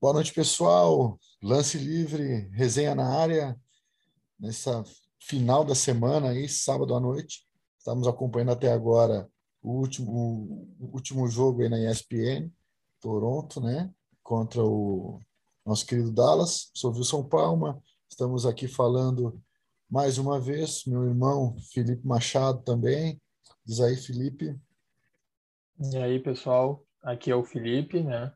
Boa noite, pessoal. Lance livre, resenha na área. Nessa final da semana aí, sábado à noite. Estamos acompanhando até agora o último, o último jogo aí na ESPN, Toronto, né? Contra o nosso querido Dallas. Sou Wilson Palma. Estamos aqui falando mais uma vez. Meu irmão Felipe Machado também. Diz aí, Felipe. E aí, pessoal. Aqui é o Felipe, né?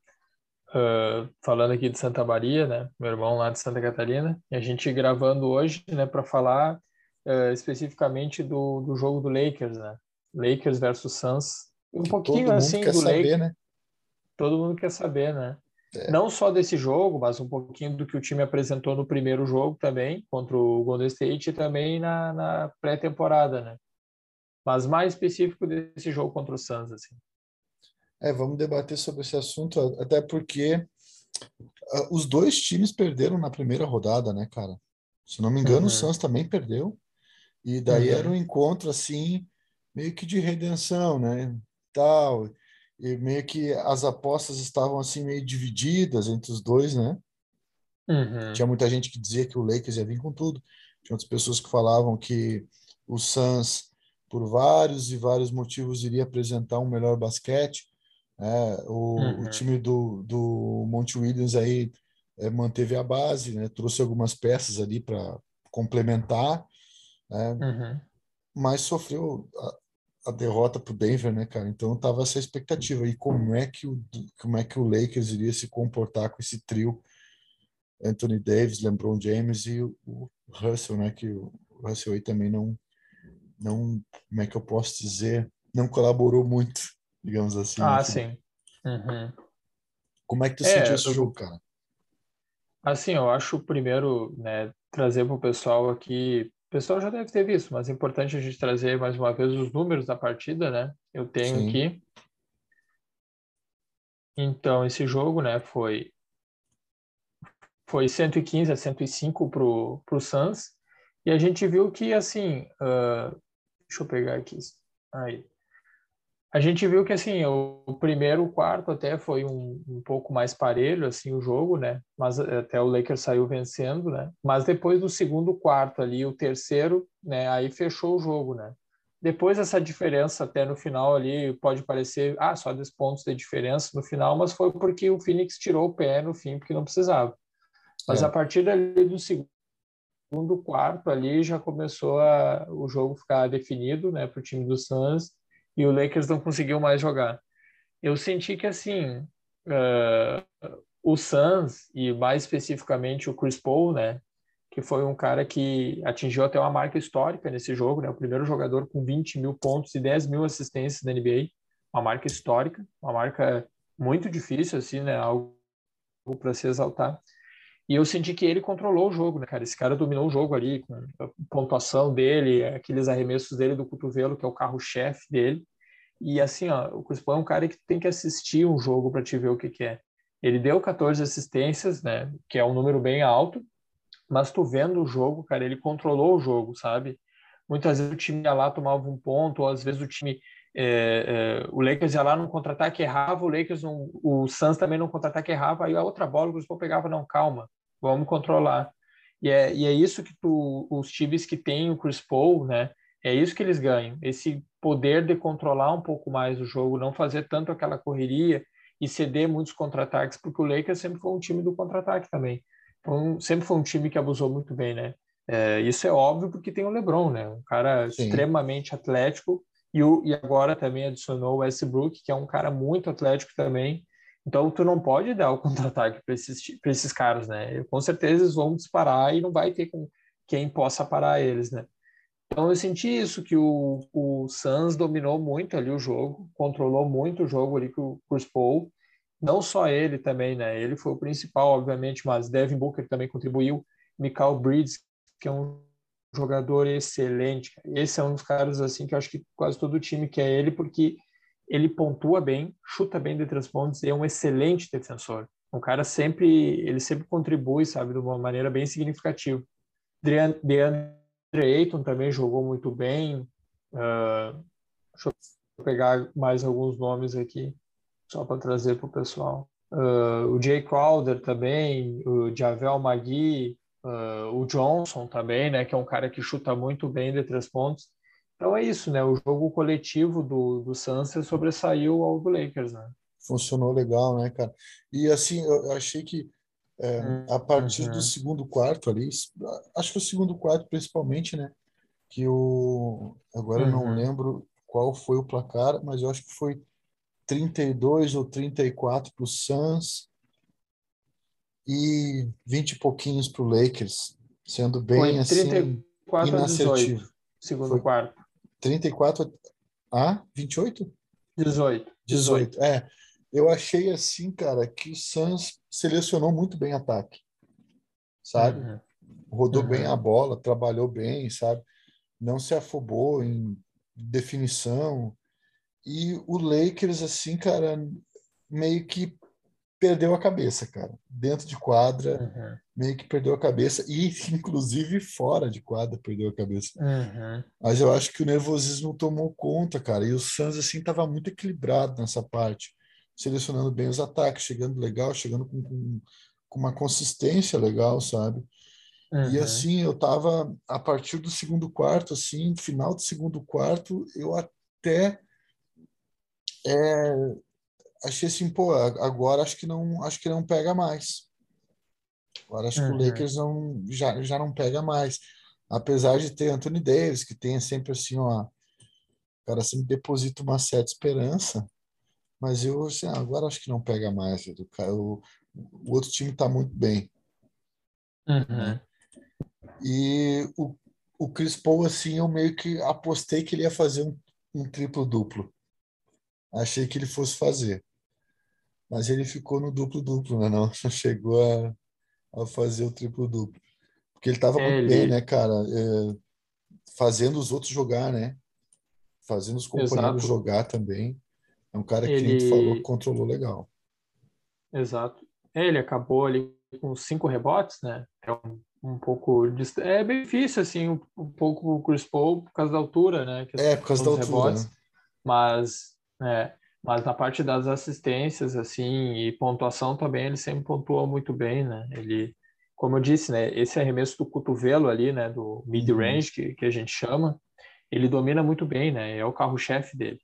Uh, falando aqui de Santa Maria, né? Meu irmão lá de Santa Catarina. E a gente gravando hoje, né, para falar uh, especificamente do, do jogo do Lakers, né? Lakers versus Suns. Um que pouquinho assim do saber, Lakers. Né? Todo mundo quer saber, né? É. Não só desse jogo, mas um pouquinho do que o time apresentou no primeiro jogo também, contra o Golden State, e também na, na pré-temporada, né? Mas mais específico desse jogo contra o Suns, assim. É, vamos debater sobre esse assunto, até porque uh, os dois times perderam na primeira rodada, né, cara? Se não me engano, uhum. o Suns também perdeu. E daí uhum. era um encontro assim, meio que de redenção, né? Tal. E meio que as apostas estavam assim meio divididas entre os dois, né? Uhum. Tinha muita gente que dizia que o Lakers ia vir com tudo. Tinha outras pessoas que falavam que o Suns, por vários e vários motivos, iria apresentar um melhor basquete. É, o, uhum. o, time do, do Monte Williams aí é, manteve a base, né? trouxe algumas peças ali para complementar, né? Uhum. mas sofreu a, a derrota para o Denver, né, cara? Então tava essa expectativa. E como é que o como é que o Lakers iria se comportar com esse trio? Anthony Davis, LeBron James e o, o Russell, né? Que o Russell aí também não não como é que eu posso dizer não colaborou muito digamos assim. Ah, né? sim. Uhum. Como é que tu é, sentiu esse eu... jogo, cara? Assim, eu acho primeiro, né, trazer para o pessoal aqui. O pessoal já deve ter visto, mas é importante a gente trazer mais uma vez os números da partida, né? Eu tenho sim. aqui. Então, esse jogo, né, foi foi 115 a 105 pro pro Suns e a gente viu que assim, uh, deixa eu pegar aqui, aí a gente viu que assim o, primeiro quarto até foi um, um, pouco mais parelho assim o jogo né? Mas até o Lakers saiu vencendo né? Mas depois do segundo quarto ali o terceiro né aí fechou o jogo né? Depois essa diferença até no final ali pode parecer ah só 10 pontos de diferença no final mas foi porque o Phoenix tirou o pé no fim porque não precisava. Mas é. a partir ali do segundo quarto ali já começou a, o jogo ficar definido né para o time do Suns e o Lakers não conseguiu mais jogar. Eu senti que assim uh, o Suns e mais especificamente o Chris Paul, né, que foi um cara que atingiu até uma marca histórica nesse jogo, né, o primeiro jogador com 20 mil pontos e 10 mil assistências da NBA, uma marca histórica, uma marca muito difícil assim, né, algo para se exaltar. E eu senti que ele controlou o jogo, né, cara? Esse cara dominou o jogo ali, com a pontuação dele, aqueles arremessos dele do cotovelo, que é o carro-chefe dele. E assim, ó, o Chris Paul é um cara que tem que assistir um jogo para te ver o que, que é. Ele deu 14 assistências, né? Que é um número bem alto, mas tu vendo o jogo, cara, ele controlou o jogo, sabe? Muitas vezes o time ia lá, tomava um ponto, ou às vezes o time é, é, o Lakers ia lá num contra-ataque errava, o Lakers, não, o Suns também num contra-ataque errava, aí a outra bola o Chris Paul pegava, não, calma, vamos controlar. E é, e é isso que tu, os times que têm o Chris Paul, né, é isso que eles ganham, esse poder de controlar um pouco mais o jogo, não fazer tanto aquela correria e ceder muitos contra-ataques, porque o Lakers sempre foi um time do contra-ataque também. Então, sempre foi um time que abusou muito bem, né? É, isso é óbvio porque tem o LeBron, né? Um cara Sim. extremamente atlético e, o, e agora também adicionou o Westbrook, que é um cara muito atlético também. Então, tu não pode dar o contra-ataque para esses, esses caras, né? Com certeza eles vão disparar e não vai ter com quem possa parar eles, né? Então, eu senti isso, que o, o Suns dominou muito ali o jogo, controlou muito o jogo ali com o Chris Paul. Não só ele também, né? Ele foi o principal, obviamente, mas Devin Booker também contribuiu. Michael Bridges, que é um jogador excelente. Esse é um dos caras assim que eu acho que quase todo time quer ele porque ele pontua bem, chuta bem de três pontos e é um excelente defensor. Um cara sempre, ele sempre contribui, sabe, de uma maneira bem significativa. DeAndre Ayton também jogou muito bem. Uh, deixa eu pegar mais alguns nomes aqui, só para trazer para o pessoal. uh, o Jay Crowder também, o Javel Magui, uh, o Johnson também, né, que é um cara que chuta muito bem de três pontos. Então é isso, né? O jogo coletivo do, do Suns sobressaiu ao do Lakers, né? Funcionou legal, né, cara? E assim, eu achei que é, a partir uhum. do segundo quarto ali, acho que o segundo quarto principalmente, né? Que o agora uhum. não uhum. lembro qual foi o placar, mas eu acho que foi 32 ou 34 para o Suns e 20 e pouquinhos para o Lakers, sendo bem foi assim 34 inassertivo. 18, segundo foi quarto. 34 a 28? 18. 18. É. Eu achei assim, cara, que o Suns selecionou muito bem ataque. Sabe? Uhum. Rodou uhum. bem a bola, trabalhou bem, sabe? Não se afobou em definição. E o Lakers, assim, cara, meio que perdeu a cabeça, cara. Dentro de quadra, uhum. meio que perdeu a cabeça. E, inclusive, fora de quadra, perdeu a cabeça. Uhum. Mas eu acho que o nervosismo tomou conta, cara. E o Suns, assim, tava muito equilibrado nessa parte. Selecionando bem os ataques, chegando legal, chegando com, com, com uma consistência legal, sabe? Uhum. E assim, eu tava, a partir do segundo quarto, assim, final do segundo quarto, eu até é, achei assim, pô, agora acho que não, acho que não pega mais. Agora acho uhum. que o uhum. Lakers não, já, já não pega mais. Apesar de ter Anthony Davis, que tem sempre assim, ó, o cara sempre deposita uma certa esperança, mas eu, assim, agora acho que não pega mais. O, o outro time está muito bem. Uhum. E o, o Chris Paul, assim, eu meio que apostei que ele ia fazer um, um triplo-duplo. Achei que ele fosse fazer. Mas ele ficou no duplo-duplo, né? Não chegou a, a fazer o triplo-duplo. Porque ele estava muito bem, né, cara? É, fazendo os outros jogar, né? Fazendo os companheiros Exato. jogar também. É um cara que ele... a gente falou que controlou legal. Exato. É, ele acabou ali com cinco rebotes, né? É um, um pouco dist... é bem difícil assim um, um, pouco o Chris Paul por causa da altura, né? Que é por causa da altura. Rebotes, né? Mas é, mas na parte das assistências, assim, e pontuação também, ele sempre pontuou muito bem, né? Ele, como eu disse, né? Esse arremesso do cotovelo ali, né? Do mid-range, uhum. que, que a gente chama, ele domina muito bem, né? É o carro-chefe dele.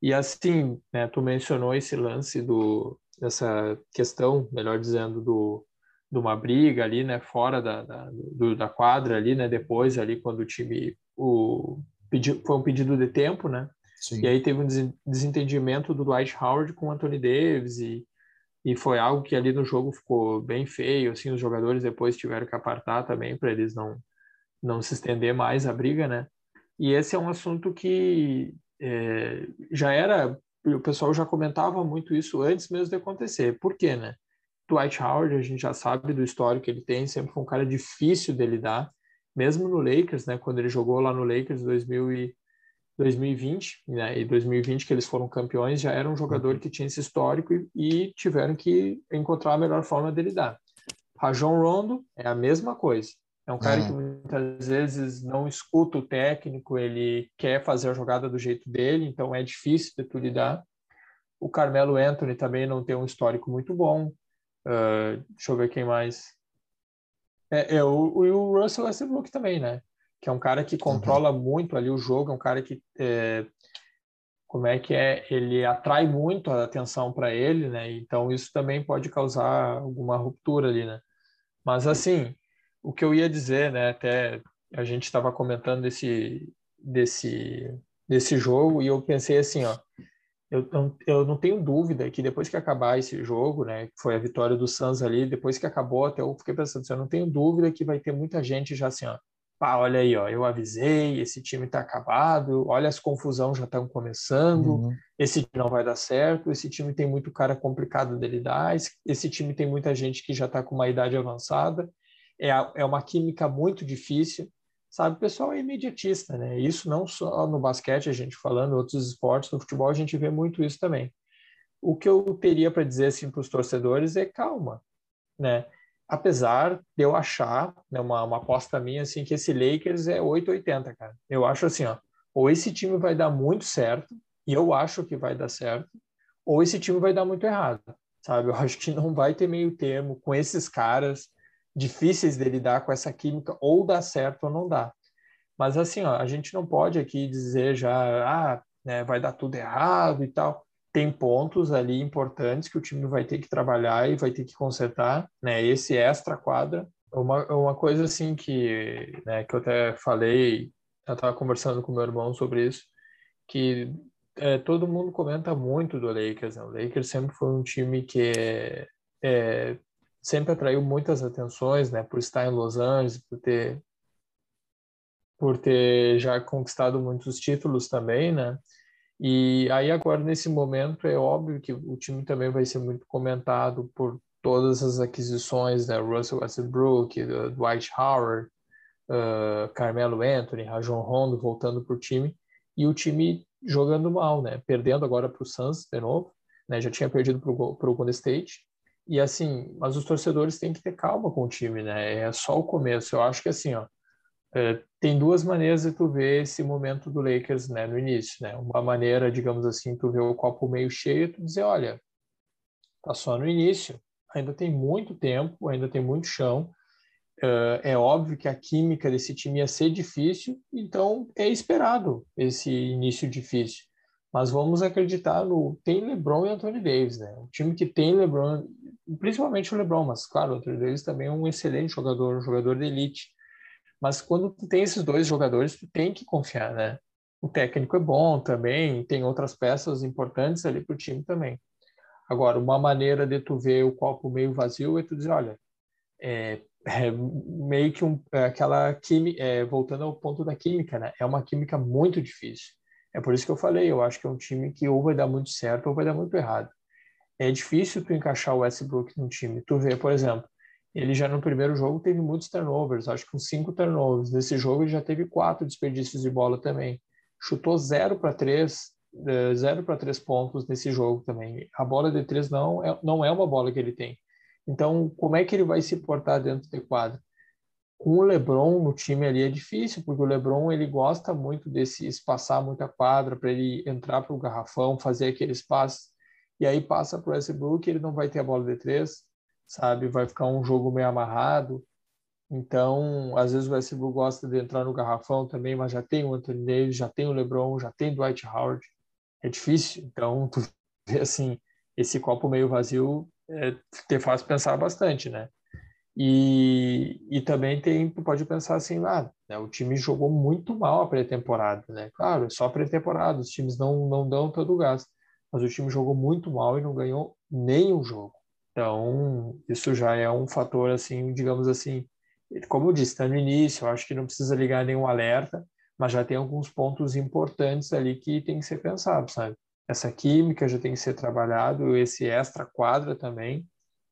E assim, né? Tu mencionou esse lance do dessa questão, melhor dizendo, do de uma briga ali, né? Fora da, da, do, da quadra ali, né? Depois ali, quando o time o pediu, foi um pedido de tempo, né? Sim. E aí teve um desentendimento do Dwight Howard com o Anthony Davis e, e foi algo que ali no jogo ficou bem feio, assim, os jogadores depois tiveram que apartar também para eles não não se estender mais a briga, né? E esse é um assunto que é, já era, o pessoal já comentava muito isso antes mesmo de acontecer. Por quê, né? Dwight Howard, a gente já sabe do histórico que ele tem, sempre foi um cara difícil de lidar, mesmo no Lakers, né? Quando ele jogou lá no Lakers em 2000 e 2020, né, e 2020 que eles foram campeões, já era um jogador uhum. que tinha esse histórico e, e tiveram que encontrar a melhor forma de lidar. Rajon Rondo é a mesma coisa. É um cara é. que muitas vezes não escuta o técnico, ele quer fazer a jogada do jeito dele, então é difícil de tu lidar. O Carmelo Anthony também não tem um histórico muito bom. Uh, deixa eu ver quem mais. É, é o, o Russell Westbrook também, né? Que é um cara que controla uhum. muito ali o jogo, é um cara que é, como é que é, ele atrai muito a atenção para ele, né? Então isso também pode causar alguma ruptura ali, né? Mas assim, o que eu ia dizer, né? Até a gente estava comentando desse desse desse jogo e eu pensei assim, ó, eu não, eu não tenho dúvida que depois que acabar esse jogo, né, que foi a vitória do Suns ali, depois que acabou, até eu fiquei pensando assim, eu não tenho dúvida que vai ter muita gente já assim, ó, pá, olha aí, ó, eu avisei, esse time está acabado, olha as confusão já estão começando, uhum. esse time não vai dar certo, esse time tem muito cara complicado dele dar, esse, esse time tem muita gente que já está com uma idade avançada, é, é uma química muito difícil, sabe? O pessoal é imediatista, né? Isso não só no basquete, a gente falando, outros esportes, no futebol a gente vê muito isso também. O que eu teria para dizer assim para os torcedores é calma, né? Apesar de eu achar, né, uma, uma aposta minha, assim, que esse Lakers é 880, cara. Eu acho assim, ó, ou esse time vai dar muito certo, e eu acho que vai dar certo, ou esse time vai dar muito errado, sabe? Eu acho que não vai ter meio termo com esses caras difíceis de lidar com essa química, ou dá certo ou não dá. Mas assim, ó, a gente não pode aqui dizer já, ah, né, vai dar tudo errado e tal. Tem pontos ali importantes que o time vai ter que trabalhar e vai ter que consertar, né? Esse extra quadra. Uma, uma coisa assim que, né, que eu até falei, eu estava conversando com meu irmão sobre isso, que é, todo mundo comenta muito do Lakers. Né? O Lakers sempre foi um time que é, é, sempre atraiu muitas atenções, né? Por estar em Los Angeles, por ter por ter já conquistado muitos títulos também, né? E aí agora nesse momento é óbvio que o time também vai ser muito comentado por todas as aquisições, né? Russell Westbrook, Dwight Howard, uh, Carmelo Anthony, Rajon Rondo voltando para o time e o time jogando mal, né? Perdendo agora para o Suns de novo, né? Já tinha perdido para o Golden State e assim, mas os torcedores têm que ter calma com o time, né? É só o começo. Eu acho que assim, ó, é, tem duas maneiras de tu ver esse momento do Lakers, né, no início, né? Uma maneira, digamos assim, tu vê o copo meio cheio, tu dizer, olha, tá só no início, ainda tem muito tempo, ainda tem muito chão. Uh, é óbvio que a química desse time ia ser difícil, então é esperado esse início difícil. Mas vamos acreditar no tem LeBron e Anthony Davis, né? Um time que tem LeBron, principalmente o LeBron, mas claro, o Anthony Davis também é um excelente jogador, um jogador de elite. Mas quando tu tem esses dois jogadores, tu tem que confiar, né? O técnico é bom também, tem outras peças importantes ali para o time também. Agora, uma maneira de tu ver o copo meio vazio é tu dizer, olha, é, é meio que um, é aquela química, é, voltando ao ponto da química, né? É uma química muito difícil. É por isso que eu falei, eu acho que é um time que ou vai dar muito certo ou vai dar muito errado. É difícil tu encaixar o Westbrook no time. Tu vê, por exemplo, ele já no primeiro jogo teve muitos turnovers, acho que uns cinco turnovers. Nesse jogo ele já teve quatro desperdícios de bola também. Chutou zero para três, é, zero para três pontos nesse jogo também. A bola de três não é, não é uma bola que ele tem. Então, como é que ele vai se portar dentro de quadra? Com o LeBron no time ali é difícil, porque o LeBron ele gosta muito desse espaçar muita quadra para ele entrar para o garrafão, fazer aquele espaço, e aí passa para o Westbrook, ele não vai ter a bola de três, sabe? Vai ficar um jogo meio amarrado. Então, às vezes o Westbrook gosta de entrar no garrafão também, mas já tem o Anthony Davis, já tem o LeBron, já tem o Dwight Howard. É difícil. Então, tu vê assim, esse copo meio vazio é, te faz pensar bastante, né? E, e também tem, pode pensar assim, ah, né, o time jogou muito mal a pré-temporada, né? Claro, é só pré-temporada, os times não, não dão todo o gás, mas o time jogou muito mal e não ganhou nenhum jogo. Então, isso já é um fator, assim, digamos assim, como eu disse, está no início, eu acho que não precisa ligar nenhum alerta, mas já tem alguns pontos importantes ali que tem que ser pensado, sabe? essa química já tem que ser trabalhado, esse extra quadra também,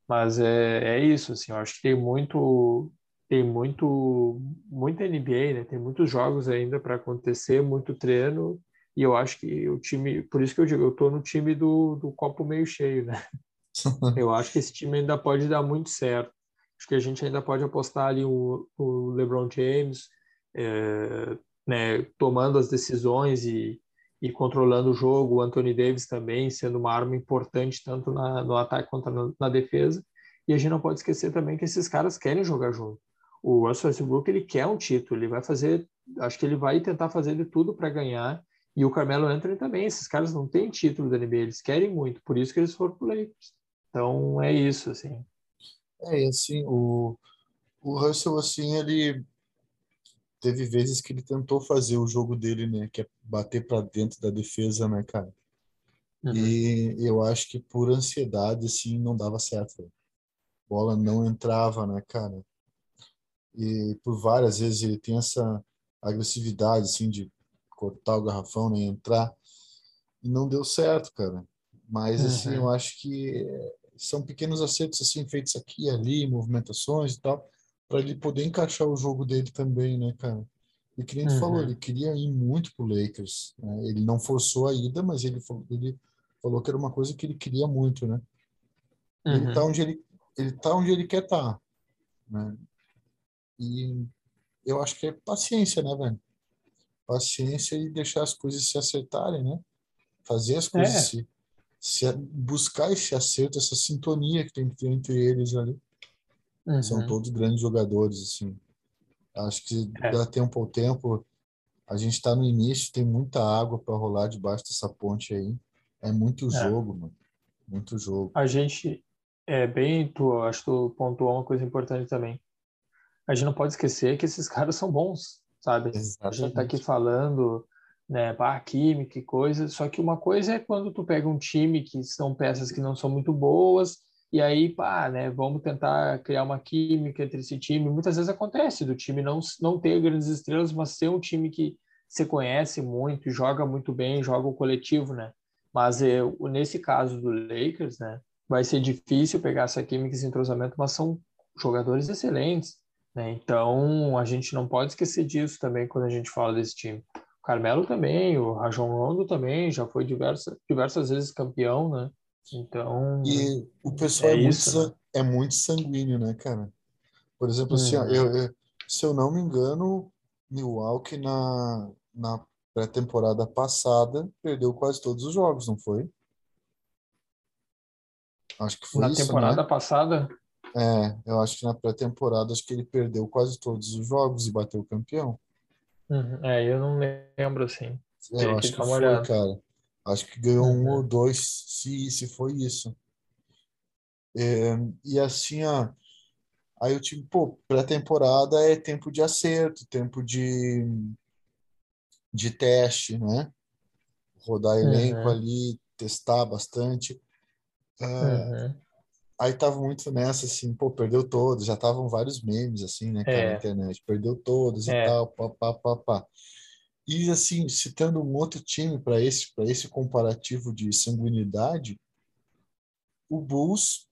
mas é, é isso, assim, eu acho que tem muito tem muito muita NBA, né? Tem muitos jogos ainda para acontecer, muito treino, e eu acho que o time, por isso que eu digo, eu tô no time do, do copo meio cheio, né? eu acho que esse time ainda pode dar muito certo. Acho que a gente ainda pode apostar ali o, o LeBron James, é, né, tomando as decisões e, e controlando o jogo, o Anthony Davis também sendo uma arma importante tanto na, no ataque quanto na, na, defesa. E a gente não pode esquecer também que esses caras querem jogar junto. O Russell Westbrook ele quer um título, ele vai fazer, acho que ele vai tentar fazer de tudo para ganhar. E o Carmelo Anthony também. Esses caras não têm título da NBA, eles querem muito, por isso que eles foram pro Lakers. Então é isso, assim. É, assim, o, o Russell, assim, ele teve vezes que ele tentou fazer o jogo dele, né? Que é bater para dentro da defesa, né, cara? Uhum. E eu acho que por ansiedade, assim, não dava certo. A bola não entrava, né, cara? E por várias vezes ele tem essa agressividade, assim, de cortar o garrafão, né, entrar. E não deu certo, cara. Mas, assim, uhum. eu acho que são pequenos acertos, assim, feitos aqui e ali, movimentações e tal para ele poder encaixar o jogo dele também, né, cara? E que nem uhum. falou, ele queria ir muito pro Lakers. Né? Ele não forçou a ida, mas ele falou, ele falou que era uma coisa que ele queria muito, né? Uhum. Ele tá onde ele ele tá onde ele quer estar, tá, né? E eu acho que é paciência, né, velho? Paciência e deixar as coisas se acertarem, né? Fazer as coisas é. se, se buscar esse acerto, essa sintonia que tem que ter entre eles ali. Uhum. São todos grandes jogadores, assim. Acho que é. dá tempo ao tempo. A gente está no início, tem muita água para rolar debaixo dessa ponte aí. É muito é. jogo, mano. Muito jogo. A gente é bem, tu acho que tu pontuou uma coisa importante também. A gente não pode esquecer que esses caras são bons, sabe? Exatamente. A gente tá aqui falando, né, pá, química e coisa, só que uma coisa é quando tu pega um time que são peças que não são muito boas, e aí, pá, né, vamos tentar criar uma química entre esse time. Muitas vezes acontece do time não, não ter grandes estrelas, mas ser um time que se conhece muito, joga muito bem, joga o coletivo, né? Mas eu, nesse caso do Lakers, né, vai ser difícil pegar essa química, esse entrosamento, mas são jogadores excelentes, né? Então a gente não pode esquecer disso também quando a gente fala desse time. O Carmelo também, o Rajon Rondo também já foi diversas diversas vezes campeão, né? Então e o pessoal é, é isso, muito, né? é muito sanguíneo, né, cara? Por exemplo, hum. assim, ó, uhum. eu, eu, se eu não me engano, Milwaukee na na pré-temporada passada, perdeu quase todos os jogos, não foi? Acho que foi na isso, temporada né? passada. É, eu acho que na pré-temporada acho que ele perdeu quase todos os jogos e bateu o campeão. Uhum. É, eu não lembro assim. É, eu acho que, foi, olhada. cara. Acho que ganhou uhum. um ou dois, se, se foi isso. É, e assim, ó, aí o time, pô, pré-temporada é tempo de acerto, tempo de de teste, né? Rodar elenco uhum. ali, testar bastante. Uh, uhum. Aí tava muito nessa, assim, pô, perdeu todos, já estavam vários memes, assim, né, cara, é. na internet, perdeu todos é. e tal, pá, pá, pá, pá. E, assim, citando um outro time para esse, esse comparativo de sanguinidade, o Bulls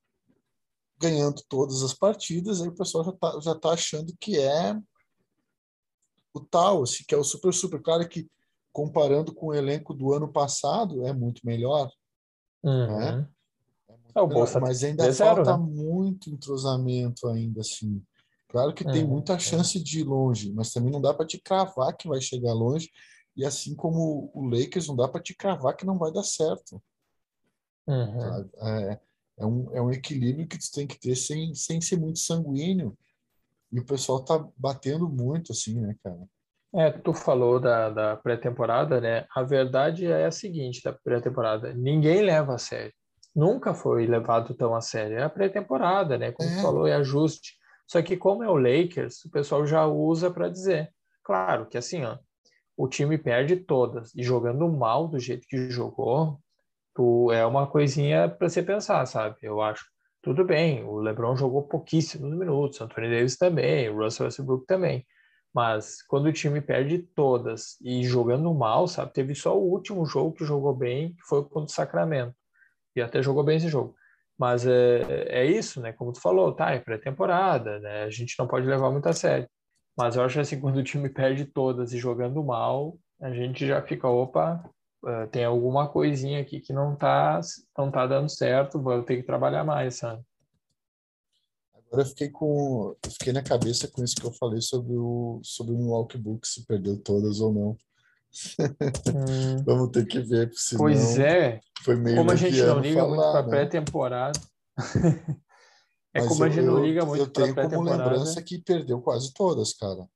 ganhando todas as partidas, aí o pessoal já tá, já tá achando que é o tal, assim, que é o super, super. Claro que comparando com o elenco do ano passado, é muito melhor. Uhum. Né? É muito é, melhor, mas ainda falta né? muito entrosamento ainda, assim. Claro que uhum. tem muita chance de ir longe, mas também não dá para te cravar que vai chegar longe. E assim como o Lakers, não dá para te cravar que não vai dar certo. Uhum. É, é, um, é um equilíbrio que tu tem que ter sem, sem ser muito sanguíneo e o pessoal tá batendo muito, assim, né, cara? É, tu falou da, da pré-temporada, né? A verdade é a seguinte da pré-temporada: ninguém leva a sério. Nunca foi levado tão a sério. É a pré-temporada, né? Como é. falou, é ajuste. Só que como é o Lakers, o pessoal já usa para dizer. Claro que assim, ó, o time perde todas e jogando mal do jeito que jogou, tu é uma coisinha para você pensar, sabe? Eu acho tudo bem, o LeBron jogou pouquíssimos minutos, Anthony Davis também, o Russell Westbrook também. Mas quando o time perde todas e jogando mal, sabe? Teve só o último jogo que jogou bem, que foi contra o Sacramento. E até jogou bem esse jogo. Mas é, é isso, né? Como tu falou, tá, é pré-temporada, né? A gente não pode levar muito a sério. Mas eu acho assim, quando o time perde todas e jogando mal, a gente já fica, opa, uh, tem alguma coisinha aqui que não tá, não tá dando certo, vou ter que trabalhar mais, sabe? Agora eu fiquei com, fiquei na cabeça com isso que eu falei sobre o sobre o Milwaukee Bucks se perdeu todas ou não. Hum. Vamos ter que ver, senão Pois é. Foi meio como a gente não liga falar, muito para né? pré-temporada. é Mas como eu, a gente não liga muito para pré-temporada. Eu tenho como lembrança que perdeu quase todas, cara.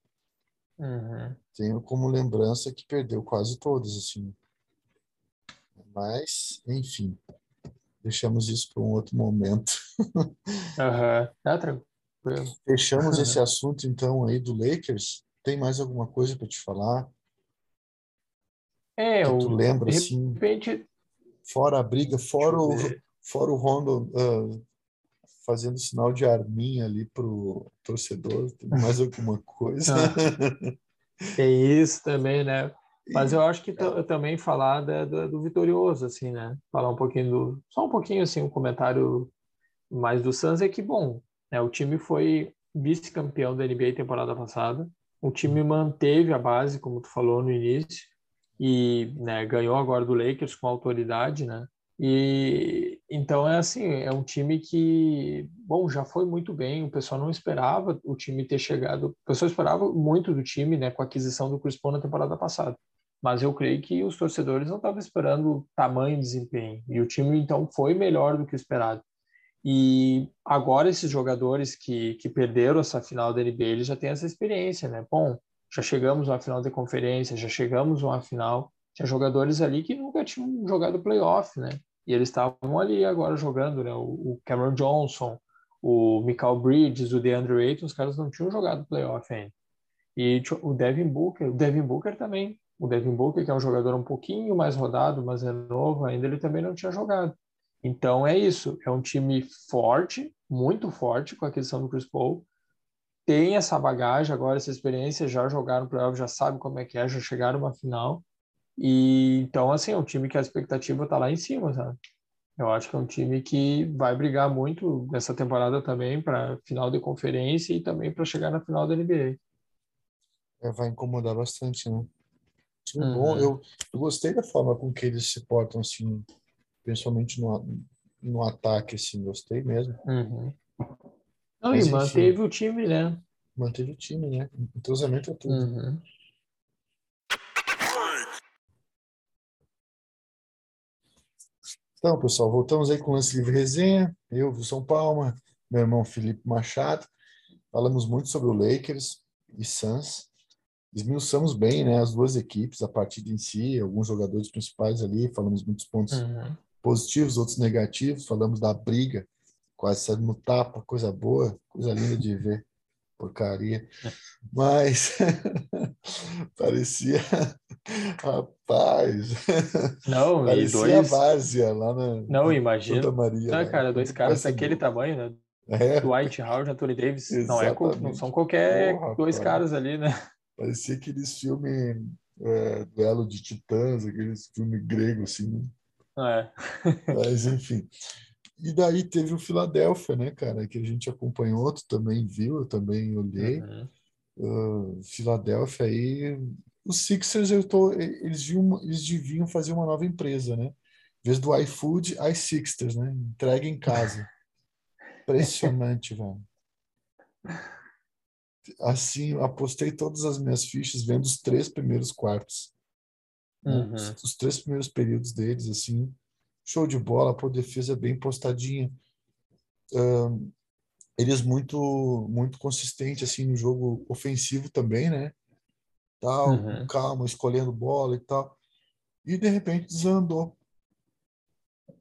Uhum. Tenho como lembrança que perdeu quase todas, assim. Mas, enfim, deixamos isso para um outro momento. Aham, tá tranquilo. Fechamos esse assunto, então, aí do Lakers. Tem mais alguma coisa para te falar? É, que tu lembra, de assim, repente... fora a briga, fora o, fora o Rondo uh, fazendo sinal de arminha ali pro torcedor, tem mais alguma coisa? Tem isso também, né? Mas eu acho que também falar da, da, do vitorioso, assim, né? Falar um pouquinho do. Só um pouquinho, assim, um comentário mais do Suns é que, bom, né, o time foi vice-campeão da NBA temporada passada. O time manteve a base, como tu falou no início, e né, ganhou agora do Lakers com autoridade, né? E então é assim, é um time que, bom, já foi muito bem. O pessoal não esperava o time ter chegado. O pessoal esperava muito do time, né, com a aquisição do Chris Paul na temporada passada. mas eu creio que os torcedores não estavam esperando tamanho desempenho. E o time, então, foi melhor do que esperado. E agora esses jogadores que, que perderam essa final da NBA, eles já têm essa experiência, né? Bom, já chegamos a uma final de conferência, já chegamos a uma final. Tinha jogadores ali que nunca tinham jogado playoff, né? E eles estavam ali agora jogando, né? O Cameron Johnson, o Michael Bridges, o DeAndre Ayton, os caras não tinham jogado playoff ainda. E o Devin Booker, o Devin Booker também. O Devin Booker, que é um jogador um pouquinho mais rodado, mas é novo ainda, ele também não tinha jogado. Então é isso, é um time forte, muito forte com a questão do Chris Paul. Tem essa bagagem agora, essa experiência, já jogaram no playoff, já sabe como é que é, já chegaram uma final. E então assim, é um time que a expectativa está lá em cima, sabe? Eu acho que é um time que vai brigar muito nessa temporada também para final de conferência e também para chegar na final da NBA. É, vai incomodar bastante, né? Time uhum. bom. Eu, eu gostei da forma com que eles se portam assim principalmente no, no ataque, assim, gostei mesmo. Uhum. Não, Mas, e manteve enfim, o time, né? Manteve o time, né? Entrosamento é tudo. Uhum. Então, pessoal, voltamos aí com o lance livre resenha. Eu, Wilson Palma, meu irmão Felipe Machado. Falamos muito sobre o Lakers e Suns. Esmiuçamos bem né, as duas equipes, a partida em si, alguns jogadores principais ali, falamos muitos pontos uhum positivos, outros negativos. Falamos da briga, quase saindo no tapa, coisa boa, coisa linda de ver, porcaria. Mas parecia, rapaz, não, parecia e dois... várzea lá na Não, imagina. Maria. Não, cara, dois caras daquele tamanho, né? É. Dwight Howard, Anthony Davis, não, é, não são qualquer Porra, dois rapaz. caras ali, né? Parecia aqueles filmes é, duelo de titãs, aqueles filmes gregos, assim, é. Mas, enfim. E daí teve o Filadélfia, né, cara, que a gente acompanhou, tu também viu, eu também olhei. Uhum. Uh, Filadélfia aí. Os Sixers, eu tô, eles, viam, eles deviam fazer uma nova empresa, né? Em vez do iFood, iSixers, né? Entrega em casa. Impressionante, velho. Assim, apostei todas as minhas fichas vendo os três primeiros quartos. Né? Uhum. Os, os, três primeiros períodos deles, assim, show de bola, pô, defesa bem postadinha. Um, eles muito muito consistente assim no jogo ofensivo também, né? Tal, uhum. calma, escolhendo bola e tal. E de repente desandou.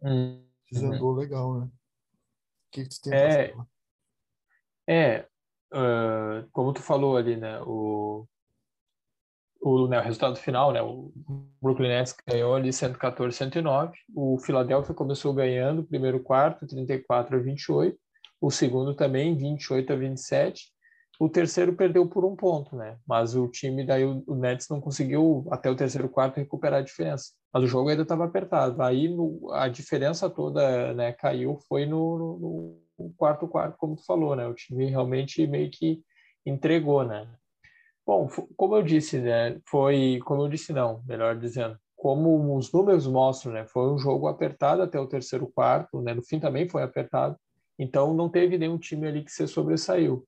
Uhum. Desandou legal, né? O que, que tu tem é, falar? É, uh, como tu falou ali, né? O, o, né, o resultado final, né, o Brooklyn Nets ganhou ali 114 109, o Philadelphia começou ganhando o primeiro quarto, 34 a 28, o segundo também 28 a 27, o terceiro perdeu por um ponto, né, mas o time daí, o, o Nets não conseguiu até o terceiro quarto recuperar a diferença, mas o jogo ainda estava apertado, aí no, a diferença toda, né, caiu, foi no, no, no quarto quarto, como tu falou, né, o time realmente meio que entregou, né, Bom, como eu disse, né, foi, como eu disse não, melhor dizendo, como os números mostram, né, foi um jogo apertado até o terceiro quarto, né, no fim também foi apertado, então não teve nenhum time ali que se sobressaiu.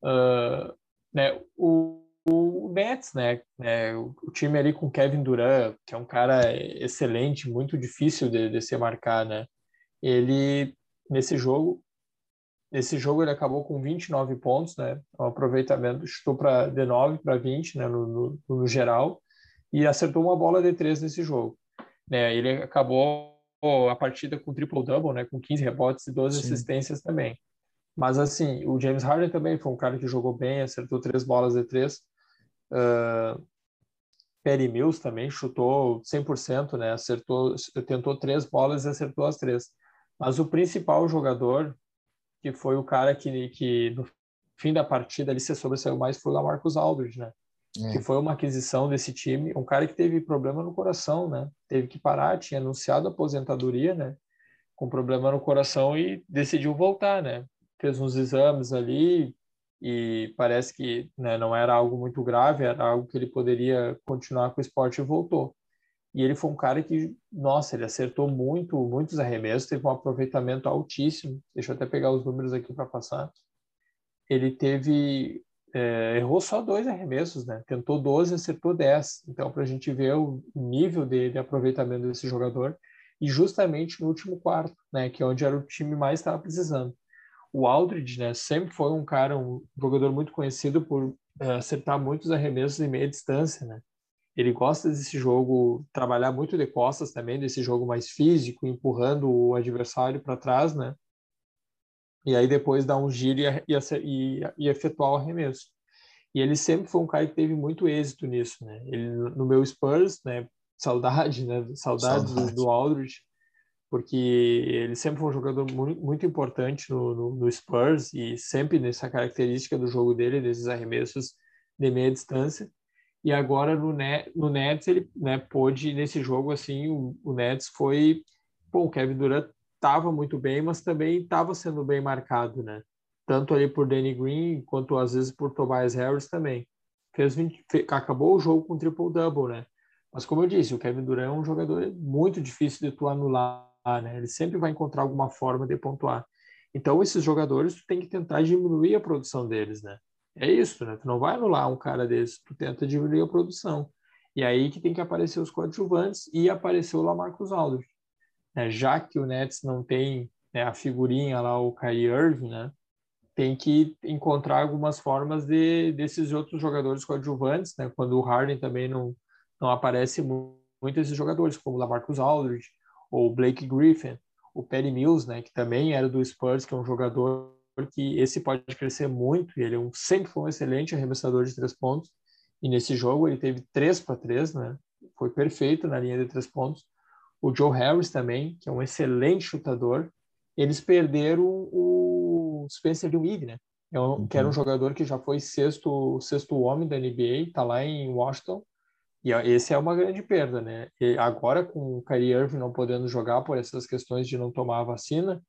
Uh, né, o, o Nets, né, né, o time ali com Kevin Durant, que é um cara excelente, muito difícil de, de ser marcar, né, ele nesse jogo Nesse jogo ele acabou com 29 pontos, né? O aproveitamento chutou para de 9 para 20, né? No, no, no, geral e acertou uma bola de 3 nesse jogo. Né? Ele acabou a partida com triple double, né? Com 15 rebotes e 12 Sim. assistências também. Mas assim, o James Harden também foi um cara que jogou bem, acertou três bolas de três. Uh, Perry Mills também chutou 100%, né? Acertou, tentou três bolas e acertou as três. Mas o principal jogador que foi o cara que, que no fim da partida ele se sobressaiu mais foi o Lamarcus Aldridge, né? É. Que foi uma aquisição desse time, um cara que teve problema no coração, né? Teve que parar, tinha anunciado aposentadoria, né? Com problema no coração e decidiu voltar, né? Fez uns exames ali e parece que né, não era algo muito grave, era algo que ele poderia continuar com o esporte e voltou. E ele foi um cara que, nossa, ele acertou muito, muitos arremessos, teve um aproveitamento altíssimo. Deixa eu até pegar os números aqui para passar. Ele teve é, errou só dois arremessos, né? Tentou 12, acertou 10. Então, para a gente ver o nível de, de, aproveitamento desse jogador, e justamente no último quarto, né? Que é onde era o time mais estava precisando. O Aldridge, né? Sempre foi um cara, um jogador muito conhecido por é, acertar muitos arremessos em meia distância, né? Ele gosta desse jogo, trabalhar muito de costas também, desse jogo mais físico, empurrando o adversário para trás, né? E aí depois dar um giro e, e, e, efetuar o arremesso. E ele sempre foi um cara que teve muito êxito nisso, né? Ele, no meu Spurs, né? Saudade, né? Saudade, Saudade. Do, do Aldridge, porque ele sempre foi um jogador muito, muito importante no, no, no, Spurs e sempre nessa característica do jogo dele, desses arremessos de meia distância. E agora no, Net, no Nets ele né, pôde, nesse jogo, assim, o, o Nets foi... Bom, o Kevin Durant estava muito bem, mas também estava sendo bem marcado, né? Tanto ali por Danny Green, quanto às vezes por Tobias Harris também. Fez 20, acabou o jogo com triple-double, né? Mas como eu disse, o Kevin Durant é um jogador muito difícil de tu anular, né? Ele sempre vai encontrar alguma forma de pontuar. Então, esses jogadores, tu tem que tentar diminuir a produção deles, né? É isso, né? Tu não vai anular um cara desse, tu tenta diminuir a produção. E aí que tem que aparecer os coadjuvantes e apareceu o Lamarcus Aldridge né, já que o Nets não tem né, a figurinha lá, o Kyrie Irving, né, tem que encontrar algumas formas de desses outros jogadores coadjuvantes, né, quando o Harden também não, não aparece muito, esses jogadores, como o Lamarcus Aldridge, ou Blake Griffin, o Perry Mills, né, que também era do Spurs, que é um jogador que esse pode crescer muito, ele é um, sempre foi um excelente arremessador de três pontos, e nesse jogo ele teve três para três, né, foi perfeito na linha de três pontos, o Joe Harris também, que é um excelente chutador. Eles perderam o Spencer Dinwiddie, né? É um, uhum. Que era um jogador que já foi sexto, sexto homem da NBA, está lá em Washington. E esse é uma grande perda, né? E agora, com o Kyrie Irving não podendo jogar por essas questões de não tomar a vacina,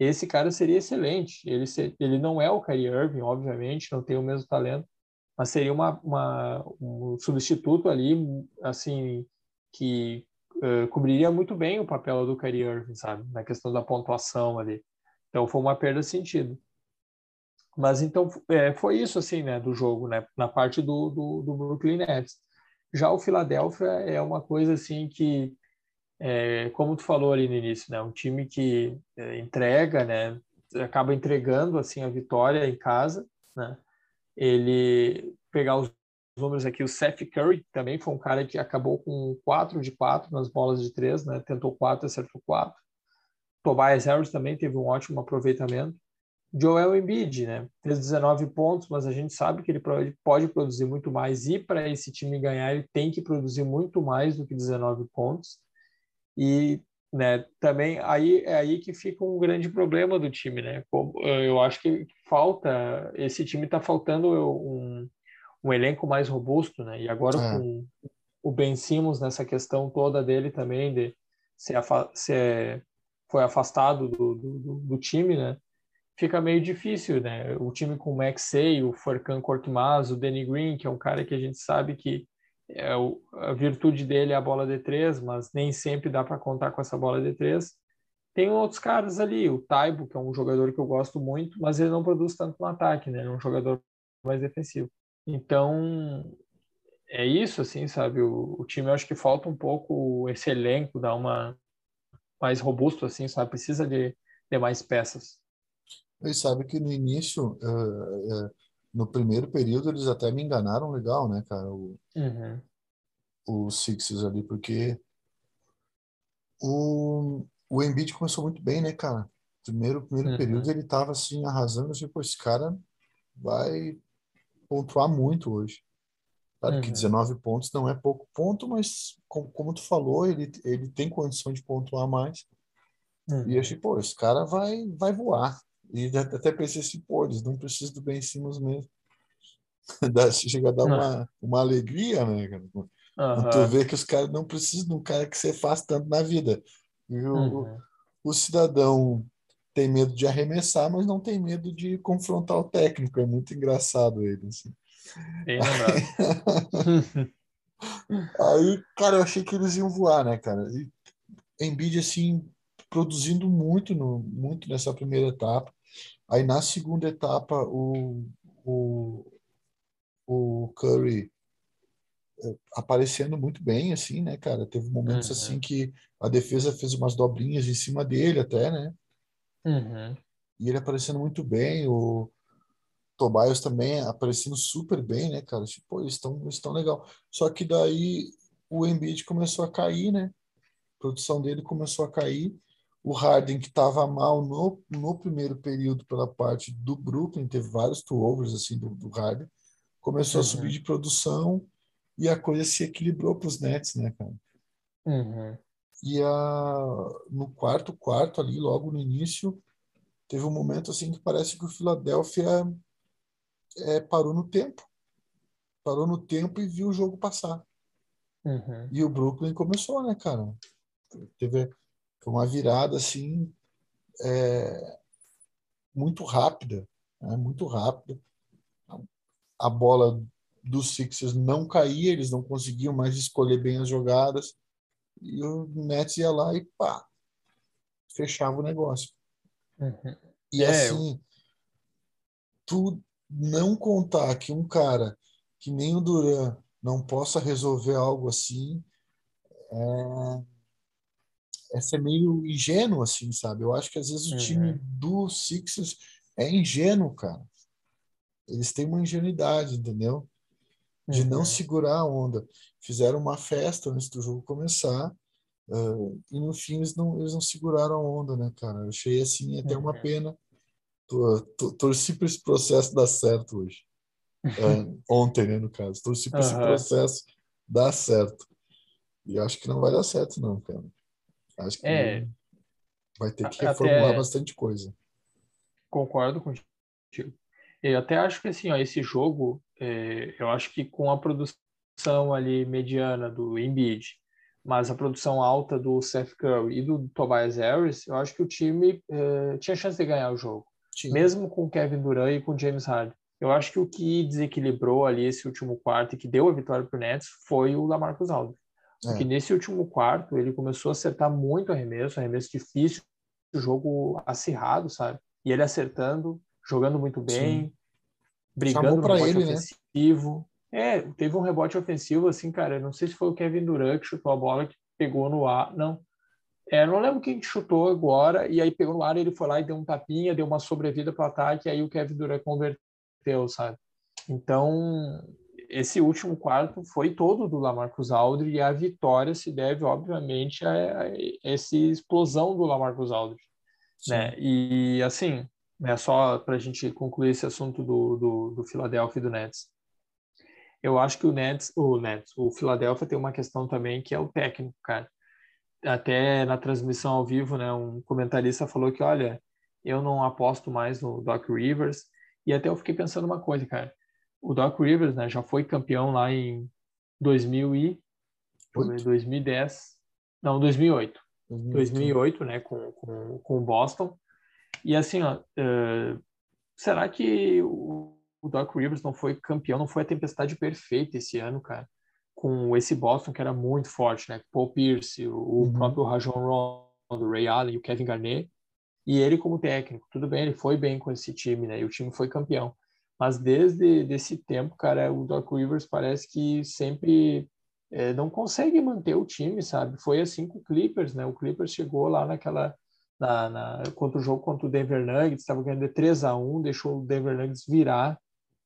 esse cara seria excelente. Ele, ser, ele não é o Kyrie Irving, obviamente, não tem o mesmo talento, mas seria uma, uma um substituto ali, assim, que uh, cobriria muito bem o papel do Kyrie Irving, sabe? Na questão da pontuação ali. Então foi uma perda de sentido. Mas então é, foi isso assim, né, do jogo, né, na parte do, do, do Brooklyn Nets. Já o Philadelphia é uma coisa assim que, é, como tu falou ali no início, né, um time que é, entrega, né, acaba entregando assim a vitória em casa, né. Ele pegar os números aqui, o Seth Curry também foi um cara que acabou com 4 de 4 nas bolas de 3, né? Tentou 4, acertou 4. Tobias Harris também teve um ótimo aproveitamento. Joel Embiid, né? Fez 19 pontos, mas a gente sabe que ele pode produzir muito mais e para esse time ganhar ele tem que produzir muito mais do que 19 pontos. E, né, também aí é aí que fica um grande problema do time, né? Eu acho que falta esse time está faltando um um elenco mais robusto, né? E agora é. com o Ben Simmons nessa questão toda dele também de ser, afa ser foi afastado do, do, do, time, né? Fica meio difícil, né? O time com o Maxey, o Furkan Korkmaz, o Danny Green, que é um cara que a gente sabe que é o, a virtude dele é a bola de três, mas nem sempre dá para contar com essa bola de três. Tem outros caras ali, o Taibo, que é um jogador que eu gosto muito, mas ele não produz tanto no ataque, né? Ele é um jogador mais defensivo. Então, é isso, assim, sabe? O, o time, eu acho que falta um pouco esse elenco, dar uma mais robusto, assim, sabe? Precisa de, de mais peças. E sabe que no início, uh, uh, no primeiro período, eles até me enganaram legal, né, cara? O, uhum. Os Sixers ali, porque o, o Embiid começou muito bem, né, cara? Primeiro, primeiro uhum. período ele tava assim, arrasando, assim, pô, esse cara vai pontuar muito hoje. Claro uhum. que 19 pontos não é pouco ponto, mas como, como tu falou, ele, ele tem condição de pontuar mais. Uhum. E eu achei, pô, esse cara vai, vai voar. E até pensei assim, pô, eles não precisam do Ben Simmons mesmo. Chega a dar uma, uma alegria, né, cara? Uhum. Tu vê que os caras não precisam de um cara que você faz tanto na vida. O, uhum. o cidadão tem medo de arremessar, mas não tem medo de confrontar o técnico. É muito engraçado ele. Assim. Bem aí, aí, cara, eu achei que eles iam voar, né, cara? E Embiid, assim, produzindo muito, no, muito nessa primeira etapa. Aí na segunda etapa, o, o, o Curry é, aparecendo muito bem, assim, né, cara? Teve momentos Uhum. assim que a defesa fez umas dobrinhas em cima dele até, né? Uhum. E ele aparecendo muito bem, o Tobias também aparecendo super bem, né, cara? Tipo, pô, eles estão eles tão legal. Só que daí o Embiid começou a cair, né? A produção dele começou a cair. O Harden, que estava mal no, no primeiro período pela parte do Brooklyn, teve vários turnovers assim do, do Harden, começou a subir Uhum. de produção e a coisa se equilibrou para os Nets, né, cara? Uhum. E a, no quarto quarto ali, logo no início, teve um momento assim que parece que o Philadelphia é, parou no tempo. Parou no tempo e viu o jogo passar. Uhum. E o Brooklyn começou, né, cara? Teve uma virada assim é, muito rápida, né? muito rápida. A bola dos Sixers não caía, eles não conseguiam mais escolher bem as jogadas. E o Nets ia lá e pá, fechava o negócio. Uhum. E É, eu- assim, tu não contar que um cara que nem o Duran não possa resolver algo assim é, é ser meio ingênuo, assim, sabe? Eu acho que às vezes o time Uhum. do Sixers é ingênuo, cara. Eles têm uma ingenuidade, entendeu? De não Uhum. segurar a onda. Fizeram uma festa antes do jogo começar uh, e no fim eles não, eles não seguraram a onda, né, cara? Eu achei assim até uma Uhum. pena. Tô- tô- Torci para esse processo dar certo hoje. Uh, ontem, né, no caso. Torci para esse processo dar certo. E acho que não vai dar certo, não, cara. Acho que É, vai ter que reformular até bastante coisa. concordo contigo. Eu até acho que assim, ó, esse jogo, é, eu acho que com a produção ali mediana do Embiid, mas a produção alta do Seth Curry e do Tobias Harris, eu acho que o time é, tinha chance de ganhar o jogo, Tinha. mesmo com o Kevin Durant e com o James Harden. Eu acho que o que desequilibrou ali esse último quarto e que deu a vitória para o Nets foi o Lamarcus Aldridge. Porque É. nesse último quarto ele começou a acertar muito arremesso, arremesso difícil, jogo acirrado, sabe? E ele acertando, jogando muito bem, Sim. brigando no rebote ele, né? ofensivo. É, teve um rebote ofensivo, assim, cara. eu Não sei se foi o Kevin Durant que chutou a bola, que pegou no ar. Não. É, não lembro quem que chutou agora, e aí pegou no ar, ele foi lá e deu um tapinha, deu uma sobrevida para o ataque, e aí o Kevin Durant converteu, sabe? Então, esse último quarto foi todo do Lamarcus Aldridge, e a vitória se deve, obviamente, a, a essa explosão do Lamarcus Aldridge Sim. né? E assim, né, só para a gente concluir esse assunto do, do, do Philadelphia e do Nets. Eu acho que o Nets, o Nets, o Philadelphia tem uma questão também que é o técnico, cara. Até na transmissão ao vivo, né, um comentarista falou que, olha, eu não aposto mais no Doc Rivers. E até eu fiquei pensando uma coisa, cara. O Doc Rivers, né, já foi campeão lá em 2000 e, deixa eu ver, Oito? 2010, não, 2008. 2008. 2008, né, com, com, com o Boston. E assim, ó, uh, será que o, o Doc Rivers não foi campeão, não foi a tempestade perfeita esse ano, cara? Com esse Boston que era muito forte, né? Paul Pierce, o, Uhum. próprio Rajon Rondo, o Ray Allen, o Kevin Garnett. E ele como técnico, tudo bem, ele foi bem com esse time, né? E o time foi campeão. Mas desde desse tempo, cara, o Doc Rivers parece que sempre é, não consegue manter o time, sabe? Foi assim com o Clippers, né? O Clippers chegou lá naquela na, na contra o jogo contra o Denver Nuggets, estava ganhando de 3 a 1, deixou o Denver Nuggets virar.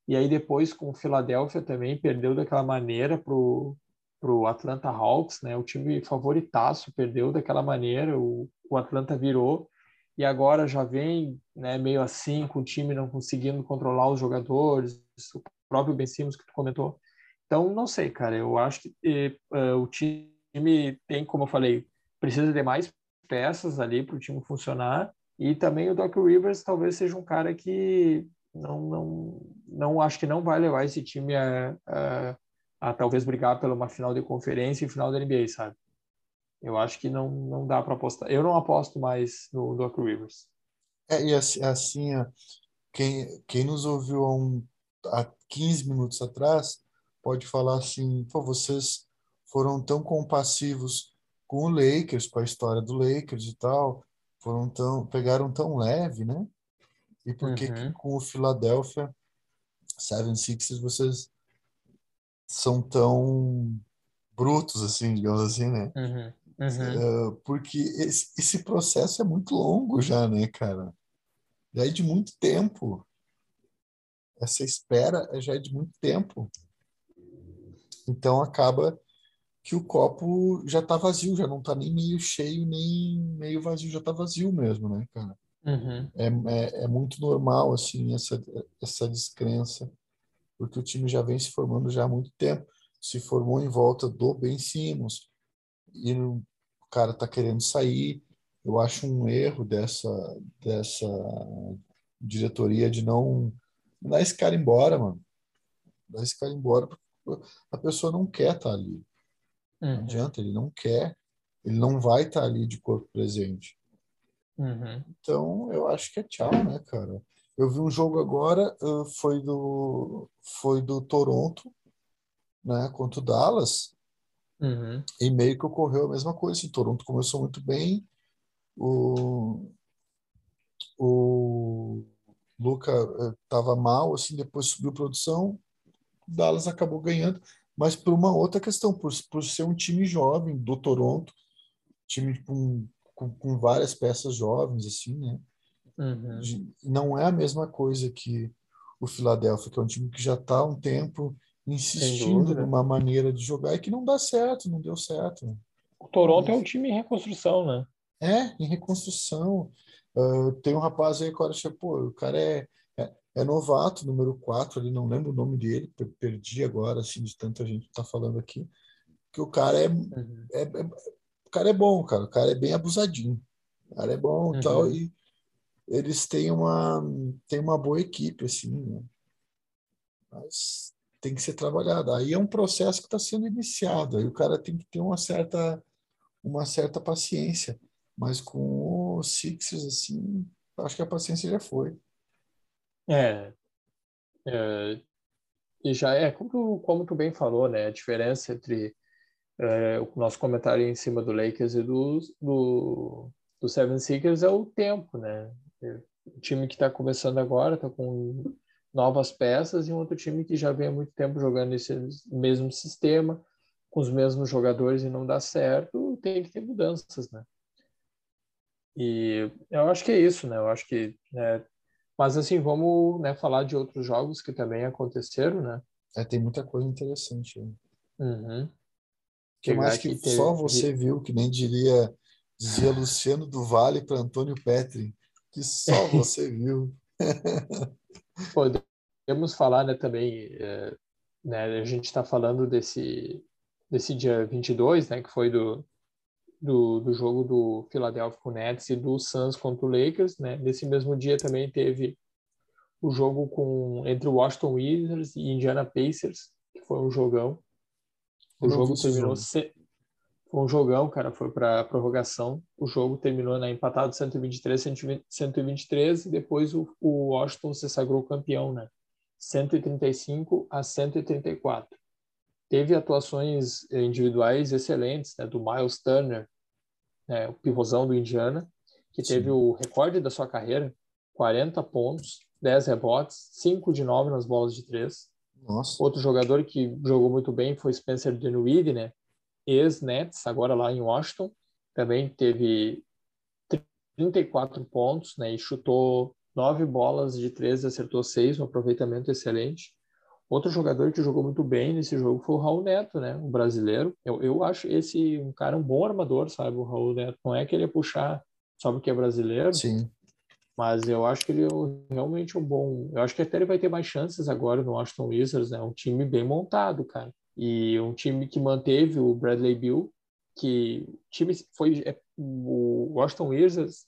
E aí depois com o Philadelphia também perdeu daquela maneira pro pro Atlanta Hawks, né? O time favoritaço perdeu daquela maneira, o, o Atlanta virou e agora já vem né, meio assim, com o time não conseguindo controlar os jogadores, o próprio Ben Simmons que tu comentou. Então, não sei, cara, eu acho que eh, uh, o time tem, como eu falei, precisa de mais peças ali para o time funcionar e também o Doc Rivers talvez seja um cara que não, não, não acho que não vai levar esse time a, a, a talvez brigar pela uma final de conferência e final da NBA, sabe? Eu acho que não, não dá para apostar. Eu não aposto mais no Doc Rivers. É, e assim, assim ó, quem, quem nos ouviu há, um, há 15 minutos atrás pode falar assim, pô, vocês foram tão compassivos com o Lakers, com a história do Lakers e tal, foram tão, pegaram tão leve, né? E por que, Uhum. que com o Philadelphia 76ers vocês são tão brutos, assim, digamos assim, né? Uhum. Uhum. Uh, porque esse, esse, processo é muito longo já, né, cara? Já é de muito tempo. Essa espera já é de muito tempo. Então acaba que o copo já tá vazio, já não tá nem meio cheio, nem meio vazio, já tá vazio mesmo, né, cara? Uhum. É, é, é, muito normal, assim, essa, essa descrença, porque o time já vem se formando já há muito tempo. Se formou em volta do Ben Simmons, e o cara tá querendo sair. Eu acho um erro dessa, dessa diretoria de não dar esse cara embora, mano. Dar esse cara embora, porque a pessoa não quer estar tá ali. Não uhum. adianta, ele não quer, ele não vai estar tá ali de corpo presente. Uhum. Então, eu acho que é tchau, né, cara? Eu vi um jogo agora, uh, foi do foi do Toronto, né, contra o Dallas, uhum. e meio que ocorreu a mesma coisa. O Toronto começou muito bem, o o Luca estava mal, assim, depois subiu produção, o Dallas acabou ganhando, mas por uma outra questão, por, por ser um time jovem do Toronto, time com, com, com várias peças jovens, assim, né? Uhum. Não é a mesma coisa que o Philadelphia, que é um time que já está há um tempo insistindo numa maneira de jogar e que não dá certo, não deu certo. O Toronto é um time em reconstrução, né? É, em reconstrução. Uh, tem um rapaz aí agora, pô, o cara é, é, é, novato, número 4, ali, não lembro o nome dele, perdi agora, assim, de tanta gente que tá falando aqui, que o cara é, uhum. é, é, o cara é bom, cara, o cara é bem abusadinho, o cara é bom e uhum. tal, e eles têm uma, têm uma boa equipe, assim, né? mas tem que ser trabalhado. Aí é um processo que está sendo iniciado, aí o cara tem que ter uma certa, uma certa paciência, mas com o Sixers, assim, acho que a paciência já foi. É, é já é, como como tu bem falou, né, a diferença entre é, o nosso comentário em cima do Lakers e do, do, do Seven Seekers é o tempo, né? O time que está começando agora está com novas peças e um outro time que já vem há muito tempo jogando esse mesmo sistema, com os mesmos jogadores e não dá certo, tem que ter mudanças, né? E eu acho que é isso, né? Eu acho que, né? mas assim, vamos né, falar de outros jogos que também aconteceram, né? É, tem muita coisa interessante. Né? Uhum. Que mais que teve... só você viu, que nem diria, dizia Luciano do Vale para Antônio Petri, que só você viu. Podemos falar, né, também, é, né, a gente está falando desse, desse dia 22, né, que foi do, do, do jogo do Philadelphia Nets e do Suns contra o Lakers, né? Nesse mesmo dia também teve o jogo com entre o Washington Wizards e Indiana Pacers, que foi um jogão. O jogo terminou jogo. Foi um jogão, cara, foi para prorrogação. O jogo terminou na empatado 123 123 e depois o, o Washington se sagrou campeão, né? 135 a 134 teve atuações individuais excelentes, né, do Miles Turner, né, o pivôzão do Indiana, que Sim. teve o recorde da sua carreira, 40 pontos, 10 rebotes, 5 de 9 nas bolas de 3. Nossa. Outro jogador que jogou muito bem foi Spencer Dinwiddie, né? Ex-Nets, agora lá em Washington. Também teve 34 pontos, né? E chutou 9 bolas de 3 e acertou 6, um aproveitamento excelente. Outro jogador que jogou muito bem nesse jogo foi o Raul Neto, né? O brasileiro. Eu, eu acho esse um cara um bom armador, sabe? O Raul Neto. Não é que ele ia puxar só porque é brasileiro. Sim. Mas eu acho que ele é realmente um bom. Eu acho que até ele vai ter mais chances agora no Washington Wizards, né? Um time bem montado, cara. E um time que manteve o Bradley Bill, que time foi é, o Washington Wizards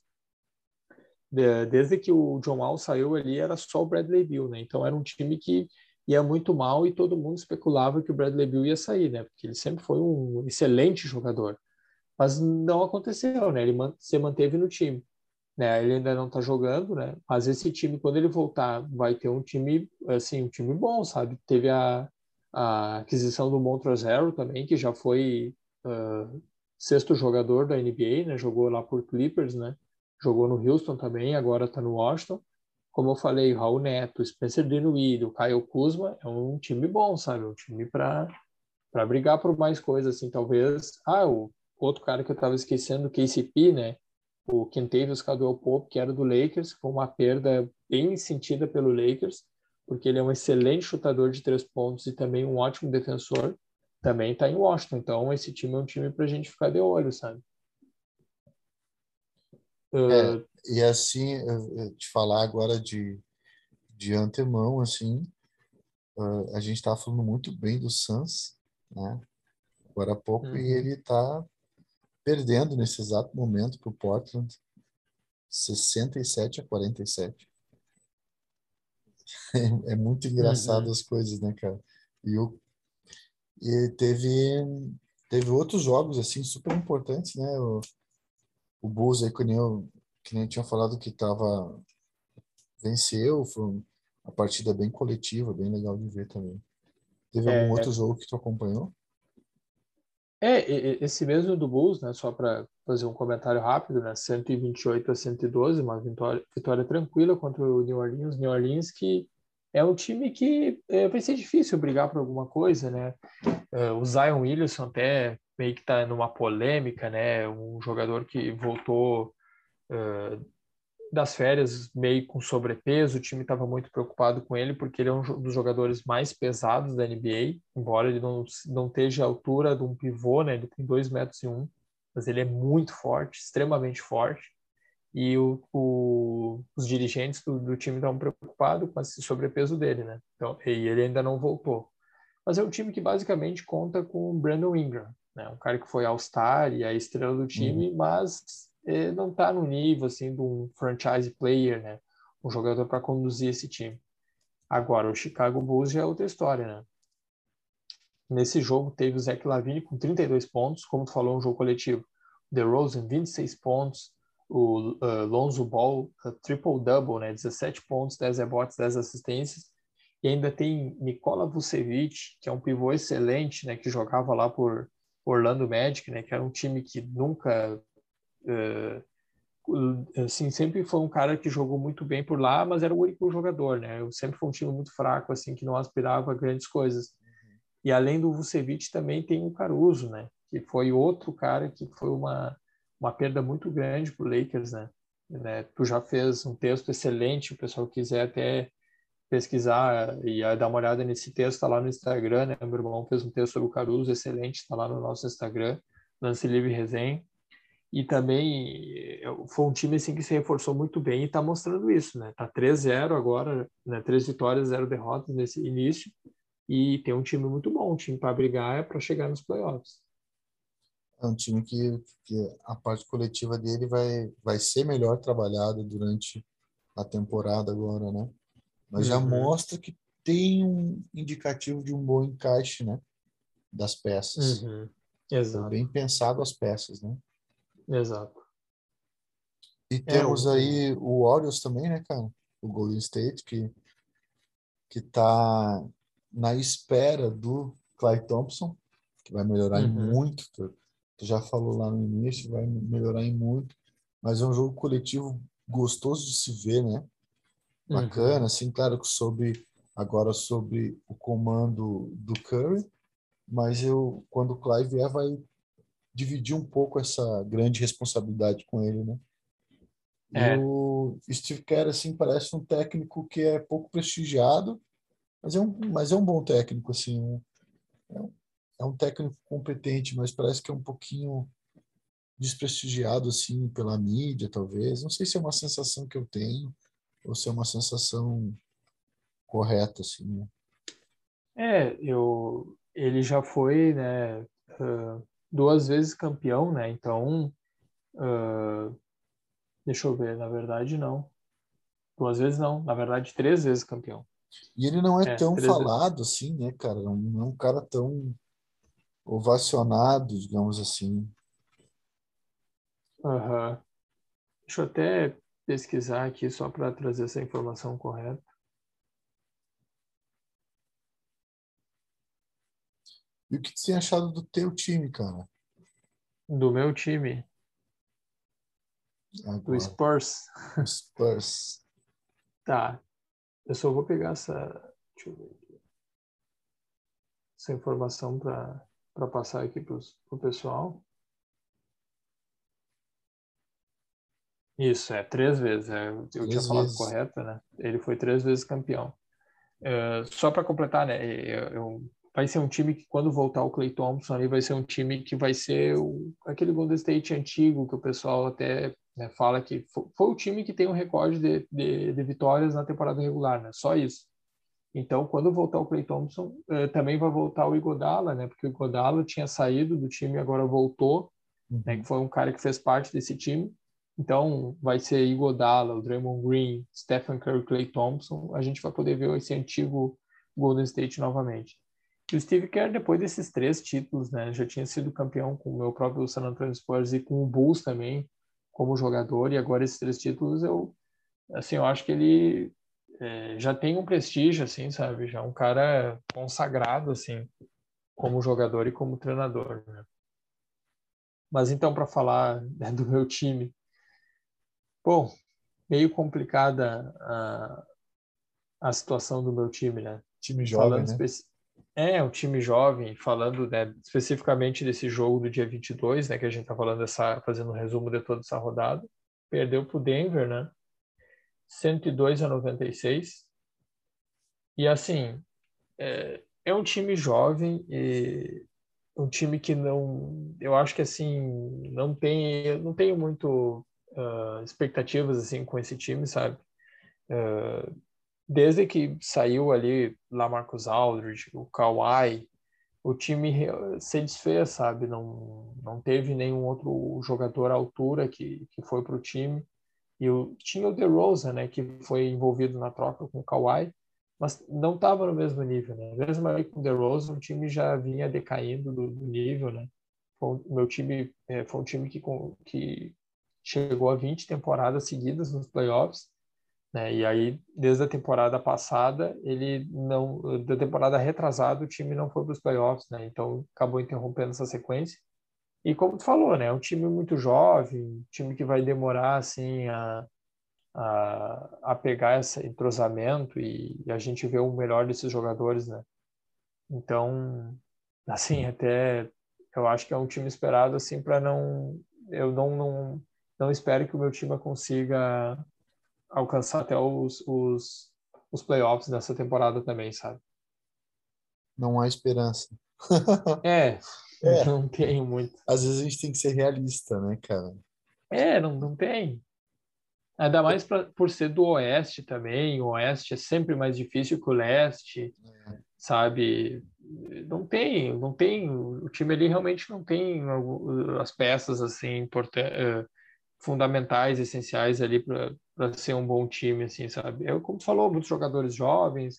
desde que o John Wall saiu ali era só o Bradley Bill, né? Então era um time que ia muito mal e todo mundo especulava que o Bradley Bill ia sair, né? Porque ele sempre foi um excelente jogador. Mas não aconteceu, né? Ele se manteve no time. Né? Ele ainda não tá jogando, né? Mas esse time, quando ele voltar, vai ter um time, assim, um time bom, sabe? Teve a, a aquisição do Montrezl também, que já foi uh, sexto jogador da NBA, né? Jogou lá por Clippers, né? Jogou no Houston também, agora tá no Washington como eu falei, o Raul Neto, Spencer Dinwiddie, o Caio Kuzma, é um time bom, sabe? Um time para para brigar por mais coisas, assim, talvez. Ah, o outro cara que eu estava esquecendo, o KCP, né? O Kentavious Caldwell Pope, que era do Lakers, foi uma perda bem sentida pelo Lakers, porque ele é um excelente chutador de três pontos e também um ótimo defensor. Também está em Washington, então esse time é um time para a gente ficar de olho, sabe? É, e assim, te falar agora de, de antemão, assim, uh, a gente estava falando muito bem do Suns, né? Agora há pouco, uhum. e ele está perdendo nesse exato momento para o Portland, 67 a 47. É, é muito engraçado uhum. as coisas, né, cara? E, o, e teve, teve outros jogos, assim, super importantes, né? O, o Bulls aí, que nem, eu, que nem eu tinha falado que tava venceu, foi uma partida bem coletiva, bem legal de ver também. Teve algum é, outro jogo que tu acompanhou? É, esse mesmo do Bulls, né, só para fazer um comentário rápido, né, 128 a 112, uma vitória, vitória tranquila contra o New Orleans, New Orleans que é um time que é, vai ser difícil brigar por alguma coisa, né? É, o Zion Williamson até meio que está numa polêmica, né? Um jogador que voltou uh, das férias meio com sobrepeso, o time estava muito preocupado com ele porque ele é um dos jogadores mais pesados da NBA, embora ele não, não esteja à altura de um pivô, né? Ele tem dois metros e um, mas ele é muito forte, extremamente forte. E o, o, os dirigentes do, do time estavam preocupados com esse sobrepeso dele, né? Então, e ele ainda não voltou. Mas é um time que basicamente conta com o Brandon Ingram, né? Um cara que foi All-Star e a estrela do time, uhum. mas não está no nível assim de um franchise player, né? Um jogador para conduzir esse time. Agora, o Chicago Bulls já é outra história, né? Nesse jogo teve o Zach Lavine com 32 pontos, como tu falou, um jogo coletivo. DeRozan, 26 pontos. O uh, Lonzo Ball, uh, triple-double, né? 17 pontos, 10 rebotes, 10 assistências. E ainda tem Nikola Vucevic, que é um pivô excelente, né? Que jogava lá por Orlando Magic, né? Que era um time que nunca assim, sempre foi um cara que jogou muito bem por lá, mas era o único jogador, né? Eu sempre foi um time muito fraco, assim, que não aspirava a grandes coisas. Uhum. E além do Vucevic também tem o Caruso, né? Que foi outro cara que foi uma, uma perda muito grande para o Lakers, né? né? Tu já fez um texto excelente, o pessoal quiser até pesquisar e dar uma olhada nesse texto, tá lá no Instagram, né? Meu irmão fez um texto sobre o Caruso excelente, está lá no nosso Instagram, Lance Livre Resenha e também foi um time assim que se reforçou muito bem e está mostrando isso, né? Tá 3-0 agora, né? Três vitórias, zero derrotas nesse início e tem um time muito bom, um time para brigar é para chegar nos playoffs. É um time que, que a parte coletiva dele vai vai ser melhor trabalhada durante a temporada agora, né? Mas uhum. já mostra que tem um indicativo de um bom encaixe, né? Das peças. Uhum. Exato. bem pensado as peças, né? Exato. E temos é, o... aí o Orioles também, né, cara? O Golden State, que, que tá na espera do Clay Thompson, que vai melhorar uhum. em muito. Tu, tu, já falou lá no início, vai melhorar em muito. Mas é um jogo coletivo gostoso de se ver, né? Bacana, uhum. assim, claro que sobre agora sobre o comando do Curry, mas eu quando o Clay vier vai dividir um pouco essa grande responsabilidade com ele, né? É. O Steve Kerr assim parece um técnico que é pouco prestigiado, mas é um, mas é um bom técnico assim, um, é, um, é um técnico competente, mas parece que é um pouquinho desprestigiado assim pela mídia, talvez. Não sei se é uma sensação que eu tenho ou se é uma sensação correta assim. Né? É, eu ele já foi, né, uh, duas vezes campeão, né? Então, uh, deixa eu ver, na verdade não. Duas vezes não, na verdade três vezes campeão. E ele não é, é tão falado vezes. assim, né, cara? Não é um cara tão ovacionado, digamos assim. Uhum. Deixa eu até pesquisar aqui só para trazer essa informação correta. E o que você tem achado do teu time, cara? Do meu time. Agora. Do Spurs. Spurs. Tá. Eu só vou pegar essa. Deixa eu ver aqui. Essa informação para passar aqui para o pessoal. Isso, é três vezes. É, eu três tinha falado vezes. correto, né? Ele foi três vezes campeão. Uh, só para completar, né? Eu, eu, vai ser um time que, quando voltar o Clay Thompson, ali vai ser um time que vai ser o, aquele Golden State antigo que o pessoal até né, fala que foi, foi, o time que tem um recorde de, de, de, vitórias na temporada regular, né? Só isso. Então, quando voltar o Clay Thompson, uh, também vai voltar o Igodala, né? Porque o Igodala tinha saído do time, agora voltou, né, uhum. né? Que foi um cara que fez parte desse time. Então, vai ser Igodala, o Draymond Green, Stephen Curry, Clay Thompson. A gente vai poder ver esse antigo Golden State novamente. E o Steve Kerr, depois desses três títulos, né, já tinha sido campeão com o meu próprio San Antonio Spurs e com o Bulls também, como jogador. E agora esses três títulos, eu, assim, eu acho que ele é, já tem um prestígio, assim, sabe? Já é um cara consagrado, assim, como jogador e como treinador. Né? Mas então, para falar né, do meu time, Bom, meio complicada a, a situação do meu time, né? Time jovem, né? É, um time jovem, falando né, especificamente desse jogo do dia 22, né, que a gente tá falando dessa, fazendo um resumo de toda essa rodada. Perdeu pro Denver, né? 102 a 96. E assim, é, é um time jovem e um time que não, eu acho que assim, não tem, não tenho muito uh, expectativas assim com esse time, sabe? Uh, desde que saiu ali lá Marcos Aldridge, o Kawhi, o time se desfez, sabe? Não, não teve nenhum outro jogador à altura que, que foi para o time. E o, tinha o DeRozan, né, que foi envolvido na troca com o Kawhi, mas não estava no mesmo nível, né? Mesmo aí com o DeRozan, o time já vinha decaindo do, do nível, né? Foi, meu time é, foi um time que, que chegou a 20 temporadas seguidas nos playoffs, né? E aí, desde a temporada passada, ele não, da temporada retrasada, o time não foi para os playoffs, né? Então, acabou interrompendo essa sequência. E como tu falou, né? É um time muito jovem, um time que vai demorar, assim, a, a, a pegar esse entrosamento e, e a gente vê o melhor desses jogadores, né? Então, assim, até eu acho que é um time esperado, assim, para não... Eu não, não não espero que o meu time consiga alcançar até os, os, os playoffs dessa temporada também, sabe? Não há esperança. é, é, não tenho muito. Às vezes a gente tem que ser realista, né, cara? É, não, não tem. Ainda mais pra, por ser do Oeste também. O Oeste é sempre mais difícil que o Leste, é. sabe? Não tem, não tem. O time ali realmente não tem as peças assim importantes eh, fundamentais, essenciais ali para ser um bom time, assim, sabe? Eu, como falou, muitos jogadores jovens,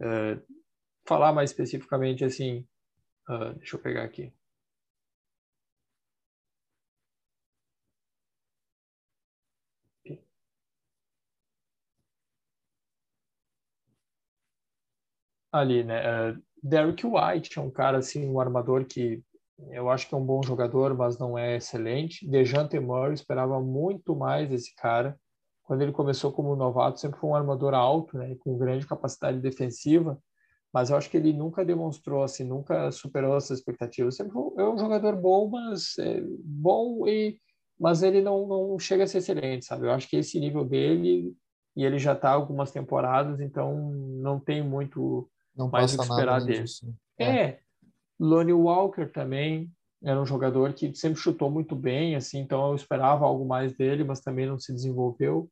uh, falar mais especificamente, assim, uh, deixa eu pegar aqui. Ali, né? Uh, Derrick White é um cara, assim, um armador que eu acho que é um bom jogador, mas não é excelente. Dejante Murray esperava muito mais desse cara. Quando ele começou como novato, sempre foi um armador alto, né, com grande capacidade defensiva, mas eu acho que ele nunca demonstrou assim, nunca superou essas expectativas. Sempre foi, é um jogador bom, mas é, bom e mas ele não, não chega a ser excelente, sabe? Eu acho que esse nível dele e ele já está algumas temporadas, então não tem muito não mais o que esperar dele. Disso. É. é, Lonnie Walker também era um jogador que sempre chutou muito bem, assim, então eu esperava algo mais dele, mas também não se desenvolveu.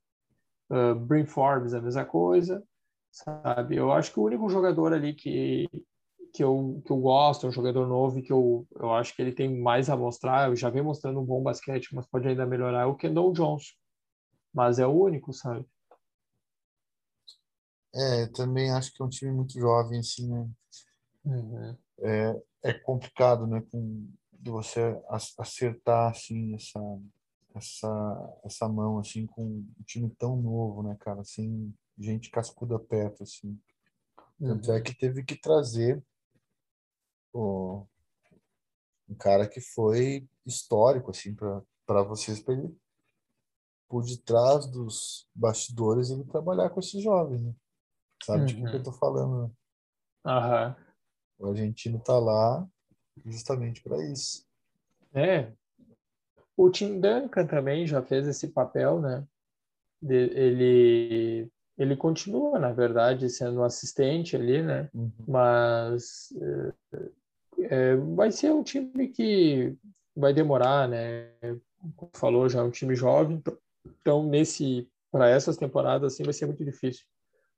Uh, Forbes, a mesma coisa, sabe? Eu acho que o único jogador ali que, que, eu, que eu gosto, um jogador novo e que eu, eu acho que ele tem mais a mostrar, eu já vem mostrando um bom basquete, mas pode ainda melhorar, é o Kendall Johnson. Mas é o único, sabe? É, também acho que é um time muito jovem, assim, né? Uhum. É, é complicado, né? Com, de você acertar assim essa essa essa mão assim com um time tão novo, né, cara? Assim, gente cascuda perto assim. Tanto é uhum. é que teve que trazer o, um cara que foi histórico assim para para vocês para ele por detrás dos bastidores ele trabalhar com esses jovens, né? Sabe uhum. de que eu tô falando, né? Aham. O argentino tá lá justamente para isso. É. O Tim Duncan também já fez esse papel, né? De, ele ele continua, na verdade, sendo um assistente ali, né? Uhum. Mas é, é, vai ser um time que vai demorar, né? Como falou, já é um time jovem, então nesse para essas temporadas assim vai ser muito difícil.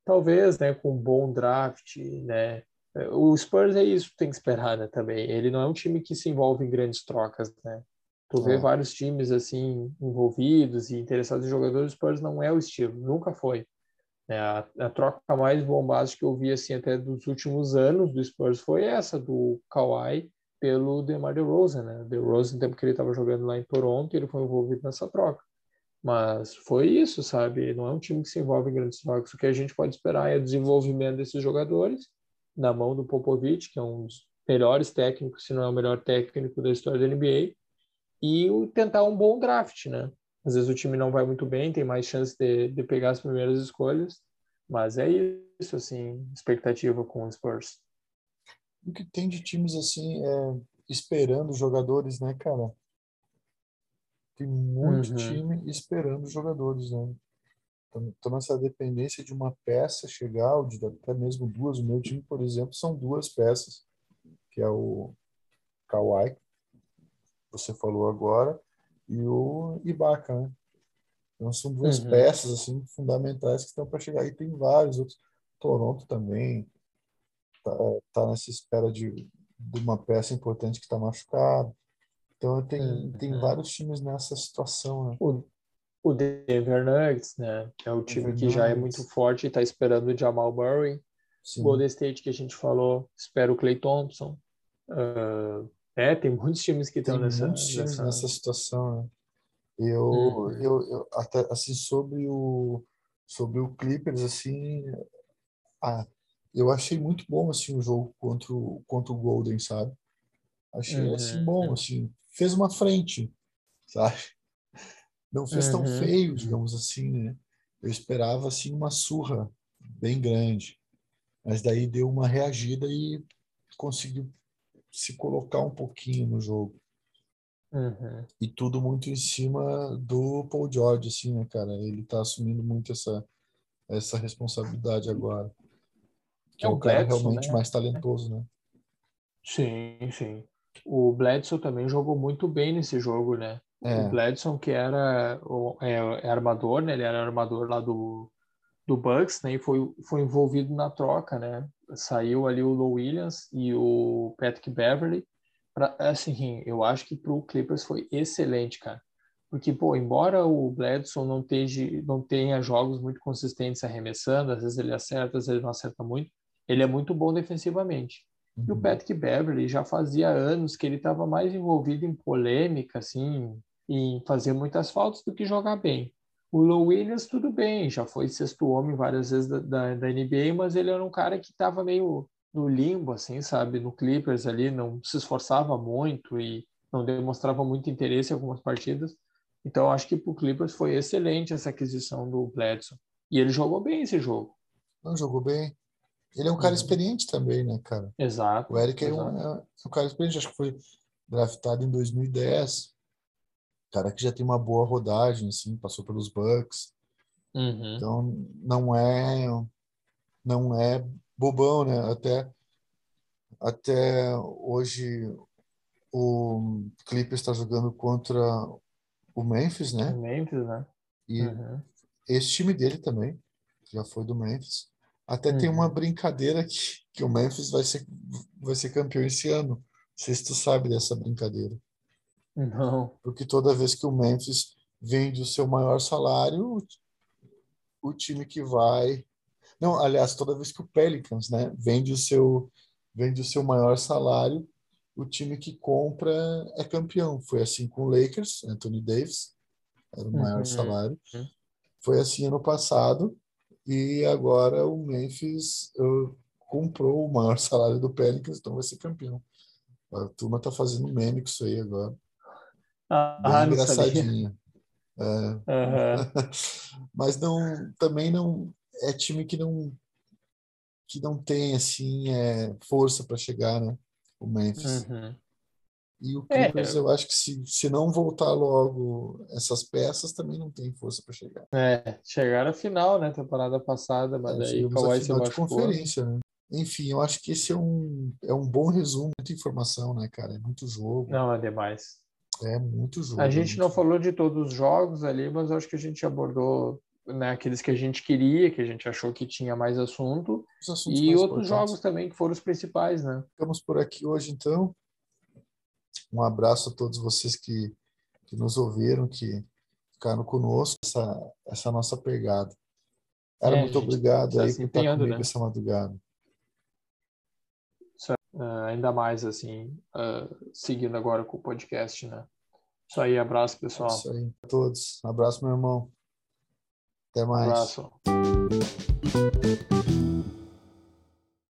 Talvez, né, com um bom draft, né? O Spurs é isso, tem que esperar, né, também. Ele não é um time que se envolve em grandes trocas, né? Tu vê é. vários times assim envolvidos e interessados em jogadores, o Spurs não é o estilo, nunca foi. É, a, a, troca mais bombástica que eu vi assim até dos últimos anos do Spurs foi essa do Kawhi pelo DeMar DeRozan, né? DeRozan, no tempo que ele estava jogando lá em Toronto, ele foi envolvido nessa troca. Mas foi isso, sabe? Não é um time que se envolve em grandes trocas. O que a gente pode esperar é o desenvolvimento desses jogadores na mão do Popovich, que é um dos melhores técnicos, se não é o melhor técnico da história da NBA, e tentar um bom draft, né? Às vezes o time não vai muito bem, tem mais chance de, de pegar as primeiras escolhas, mas é isso, assim, expectativa com os Spurs. O que tem de times assim, é, esperando jogadores, né, cara? Tem muito uhum. time esperando jogadores, né? Então, então, essa dependência de uma peça chegar, ou de até mesmo duas. O meu time, por exemplo, são duas peças, que é o Kawhi, você falou agora, e o Ibaka, né? Então são duas uhum. peças assim fundamentais que estão para chegar. E tem vários outros. Toronto também tá, tá nessa espera de, de uma peça importante que está machucada. Então tem, uhum. tem vários times nessa situação, né? O, o Denver Nuggets, né? É o time Denver que já é muito forte e está esperando o Jamal Murray. Sim. Golden State que a gente falou, espera o Clay Thompson. Uh, é, tem muitos times que estão nessa, nessa... nessa situação, né? Eu, uhum. eu, eu, até assim sobre o sobre o Clippers assim, ah, eu achei muito bom assim o jogo contra o contra o Golden, sabe? Achei uhum. assim bom, assim, fez uma frente, sabe? Não fez tão uhum. feio, digamos assim, né? Eu esperava assim uma surra bem grande, mas daí deu uma reagida e conseguiu se colocar um pouquinho no jogo. Uhum. E tudo muito em cima do Paul George, assim, né, cara? Ele tá assumindo muito essa, essa responsabilidade agora. Que é, é o cara Bledsoe, realmente né? mais talentoso, né? Sim, sim. O Bledsoe também jogou muito bem nesse jogo, né? É. O Bledsoe, que era o, é, é, armador, né? Ele era armador lá do, do Bucks, né? E foi, foi envolvido na troca, né? Saiu ali o Low Williams e o Patrick Beverly pra, assim, eu acho que para o Clippers foi excelente, cara. Porque, pô, embora o Bledson não, tenha, não tenha jogos muito consistentes arremessando, às vezes ele acerta, às vezes não acerta muito, ele é muito bom defensivamente. Uhum. E o uhum. Patrick Beverly já fazia anos que ele estava mais envolvido em polêmica, assim, em fazer muitas faltas do que jogar bem. O Low Williams, tudo bem, já foi sexto homem várias vezes da, da, da NBA, mas ele era um cara que estava meio no limbo, assim, sabe? No Clippers ali, não se esforçava muito e não demonstrava muito interesse em algumas partidas. Então, acho que para o Clippers foi excelente essa aquisição do Bledson. E ele jogou bem esse jogo. Não, jogou bem. Ele é um cara uhum. experiente também, né, cara? Exato. O Eric é um, é um cara experiente, acho que foi draftado em 2010. Cara que já tem uma boa rodagem, assim, passou pelos Bucks. Uhum. Então, não é não é bobão, né? Até, até hoje o Clippers está jogando contra o Memphis, né? O Memphis, né? E uhum. esse time dele também já foi do Memphis. Até uhum. tem uma uhum. brincadeira que, que o Memphis vai ser, vai ser campeão esse ano. Não sei se tu sabe dessa brincadeira. Não. Porque toda vez que o Memphis vende o seu maior salário, o time que vai não, aliás, toda vez que o Pelicans, né, vende o seu vende o seu maior salário, o time que compra é campeão. Foi assim com o Lakers, Anthony Davis, era o maior uhum. salário. Foi assim ano passado e agora o Memphis uh, comprou o maior salário do Pelicans, então vai ser campeão. A turma tá fazendo meme com isso aí agora. Ah, Bem engraçadinho. É. Uhum. Mas não, também não é time que não que não tem assim é, força para chegar, né? O Memphis. Uhum. E o é, Clippers, é, eu acho que se, se não voltar logo essas peças, também não tem força para chegar. É, chegaram à final, né? Temporada passada, mas é, aí o Kawhi se machucou. De conferência, né? Enfim, eu acho que esse é um, é um bom resumo, muita informação, né, cara? É muito jogo. Não, é demais. É muito jogo. A gente não jogo. falou de todos os jogos ali, mas acho que a gente abordou né, aqueles que a gente queria, que a gente achou que tinha mais assunto, e outros jogos também que foram os principais, né? Ficamos por aqui hoje, então. Um abraço a todos vocês que, que nos ouviram, que ficaram conosco, essa, essa nossa pegada. Era é, muito obrigado tá aí por estar comigo né? essa madrugada. Uh, ainda mais assim, uh, seguindo agora com o podcast, né? Isso aí, abraço, pessoal. Isso aí, a todos. Um abraço, meu irmão. Até mais. Um abraço.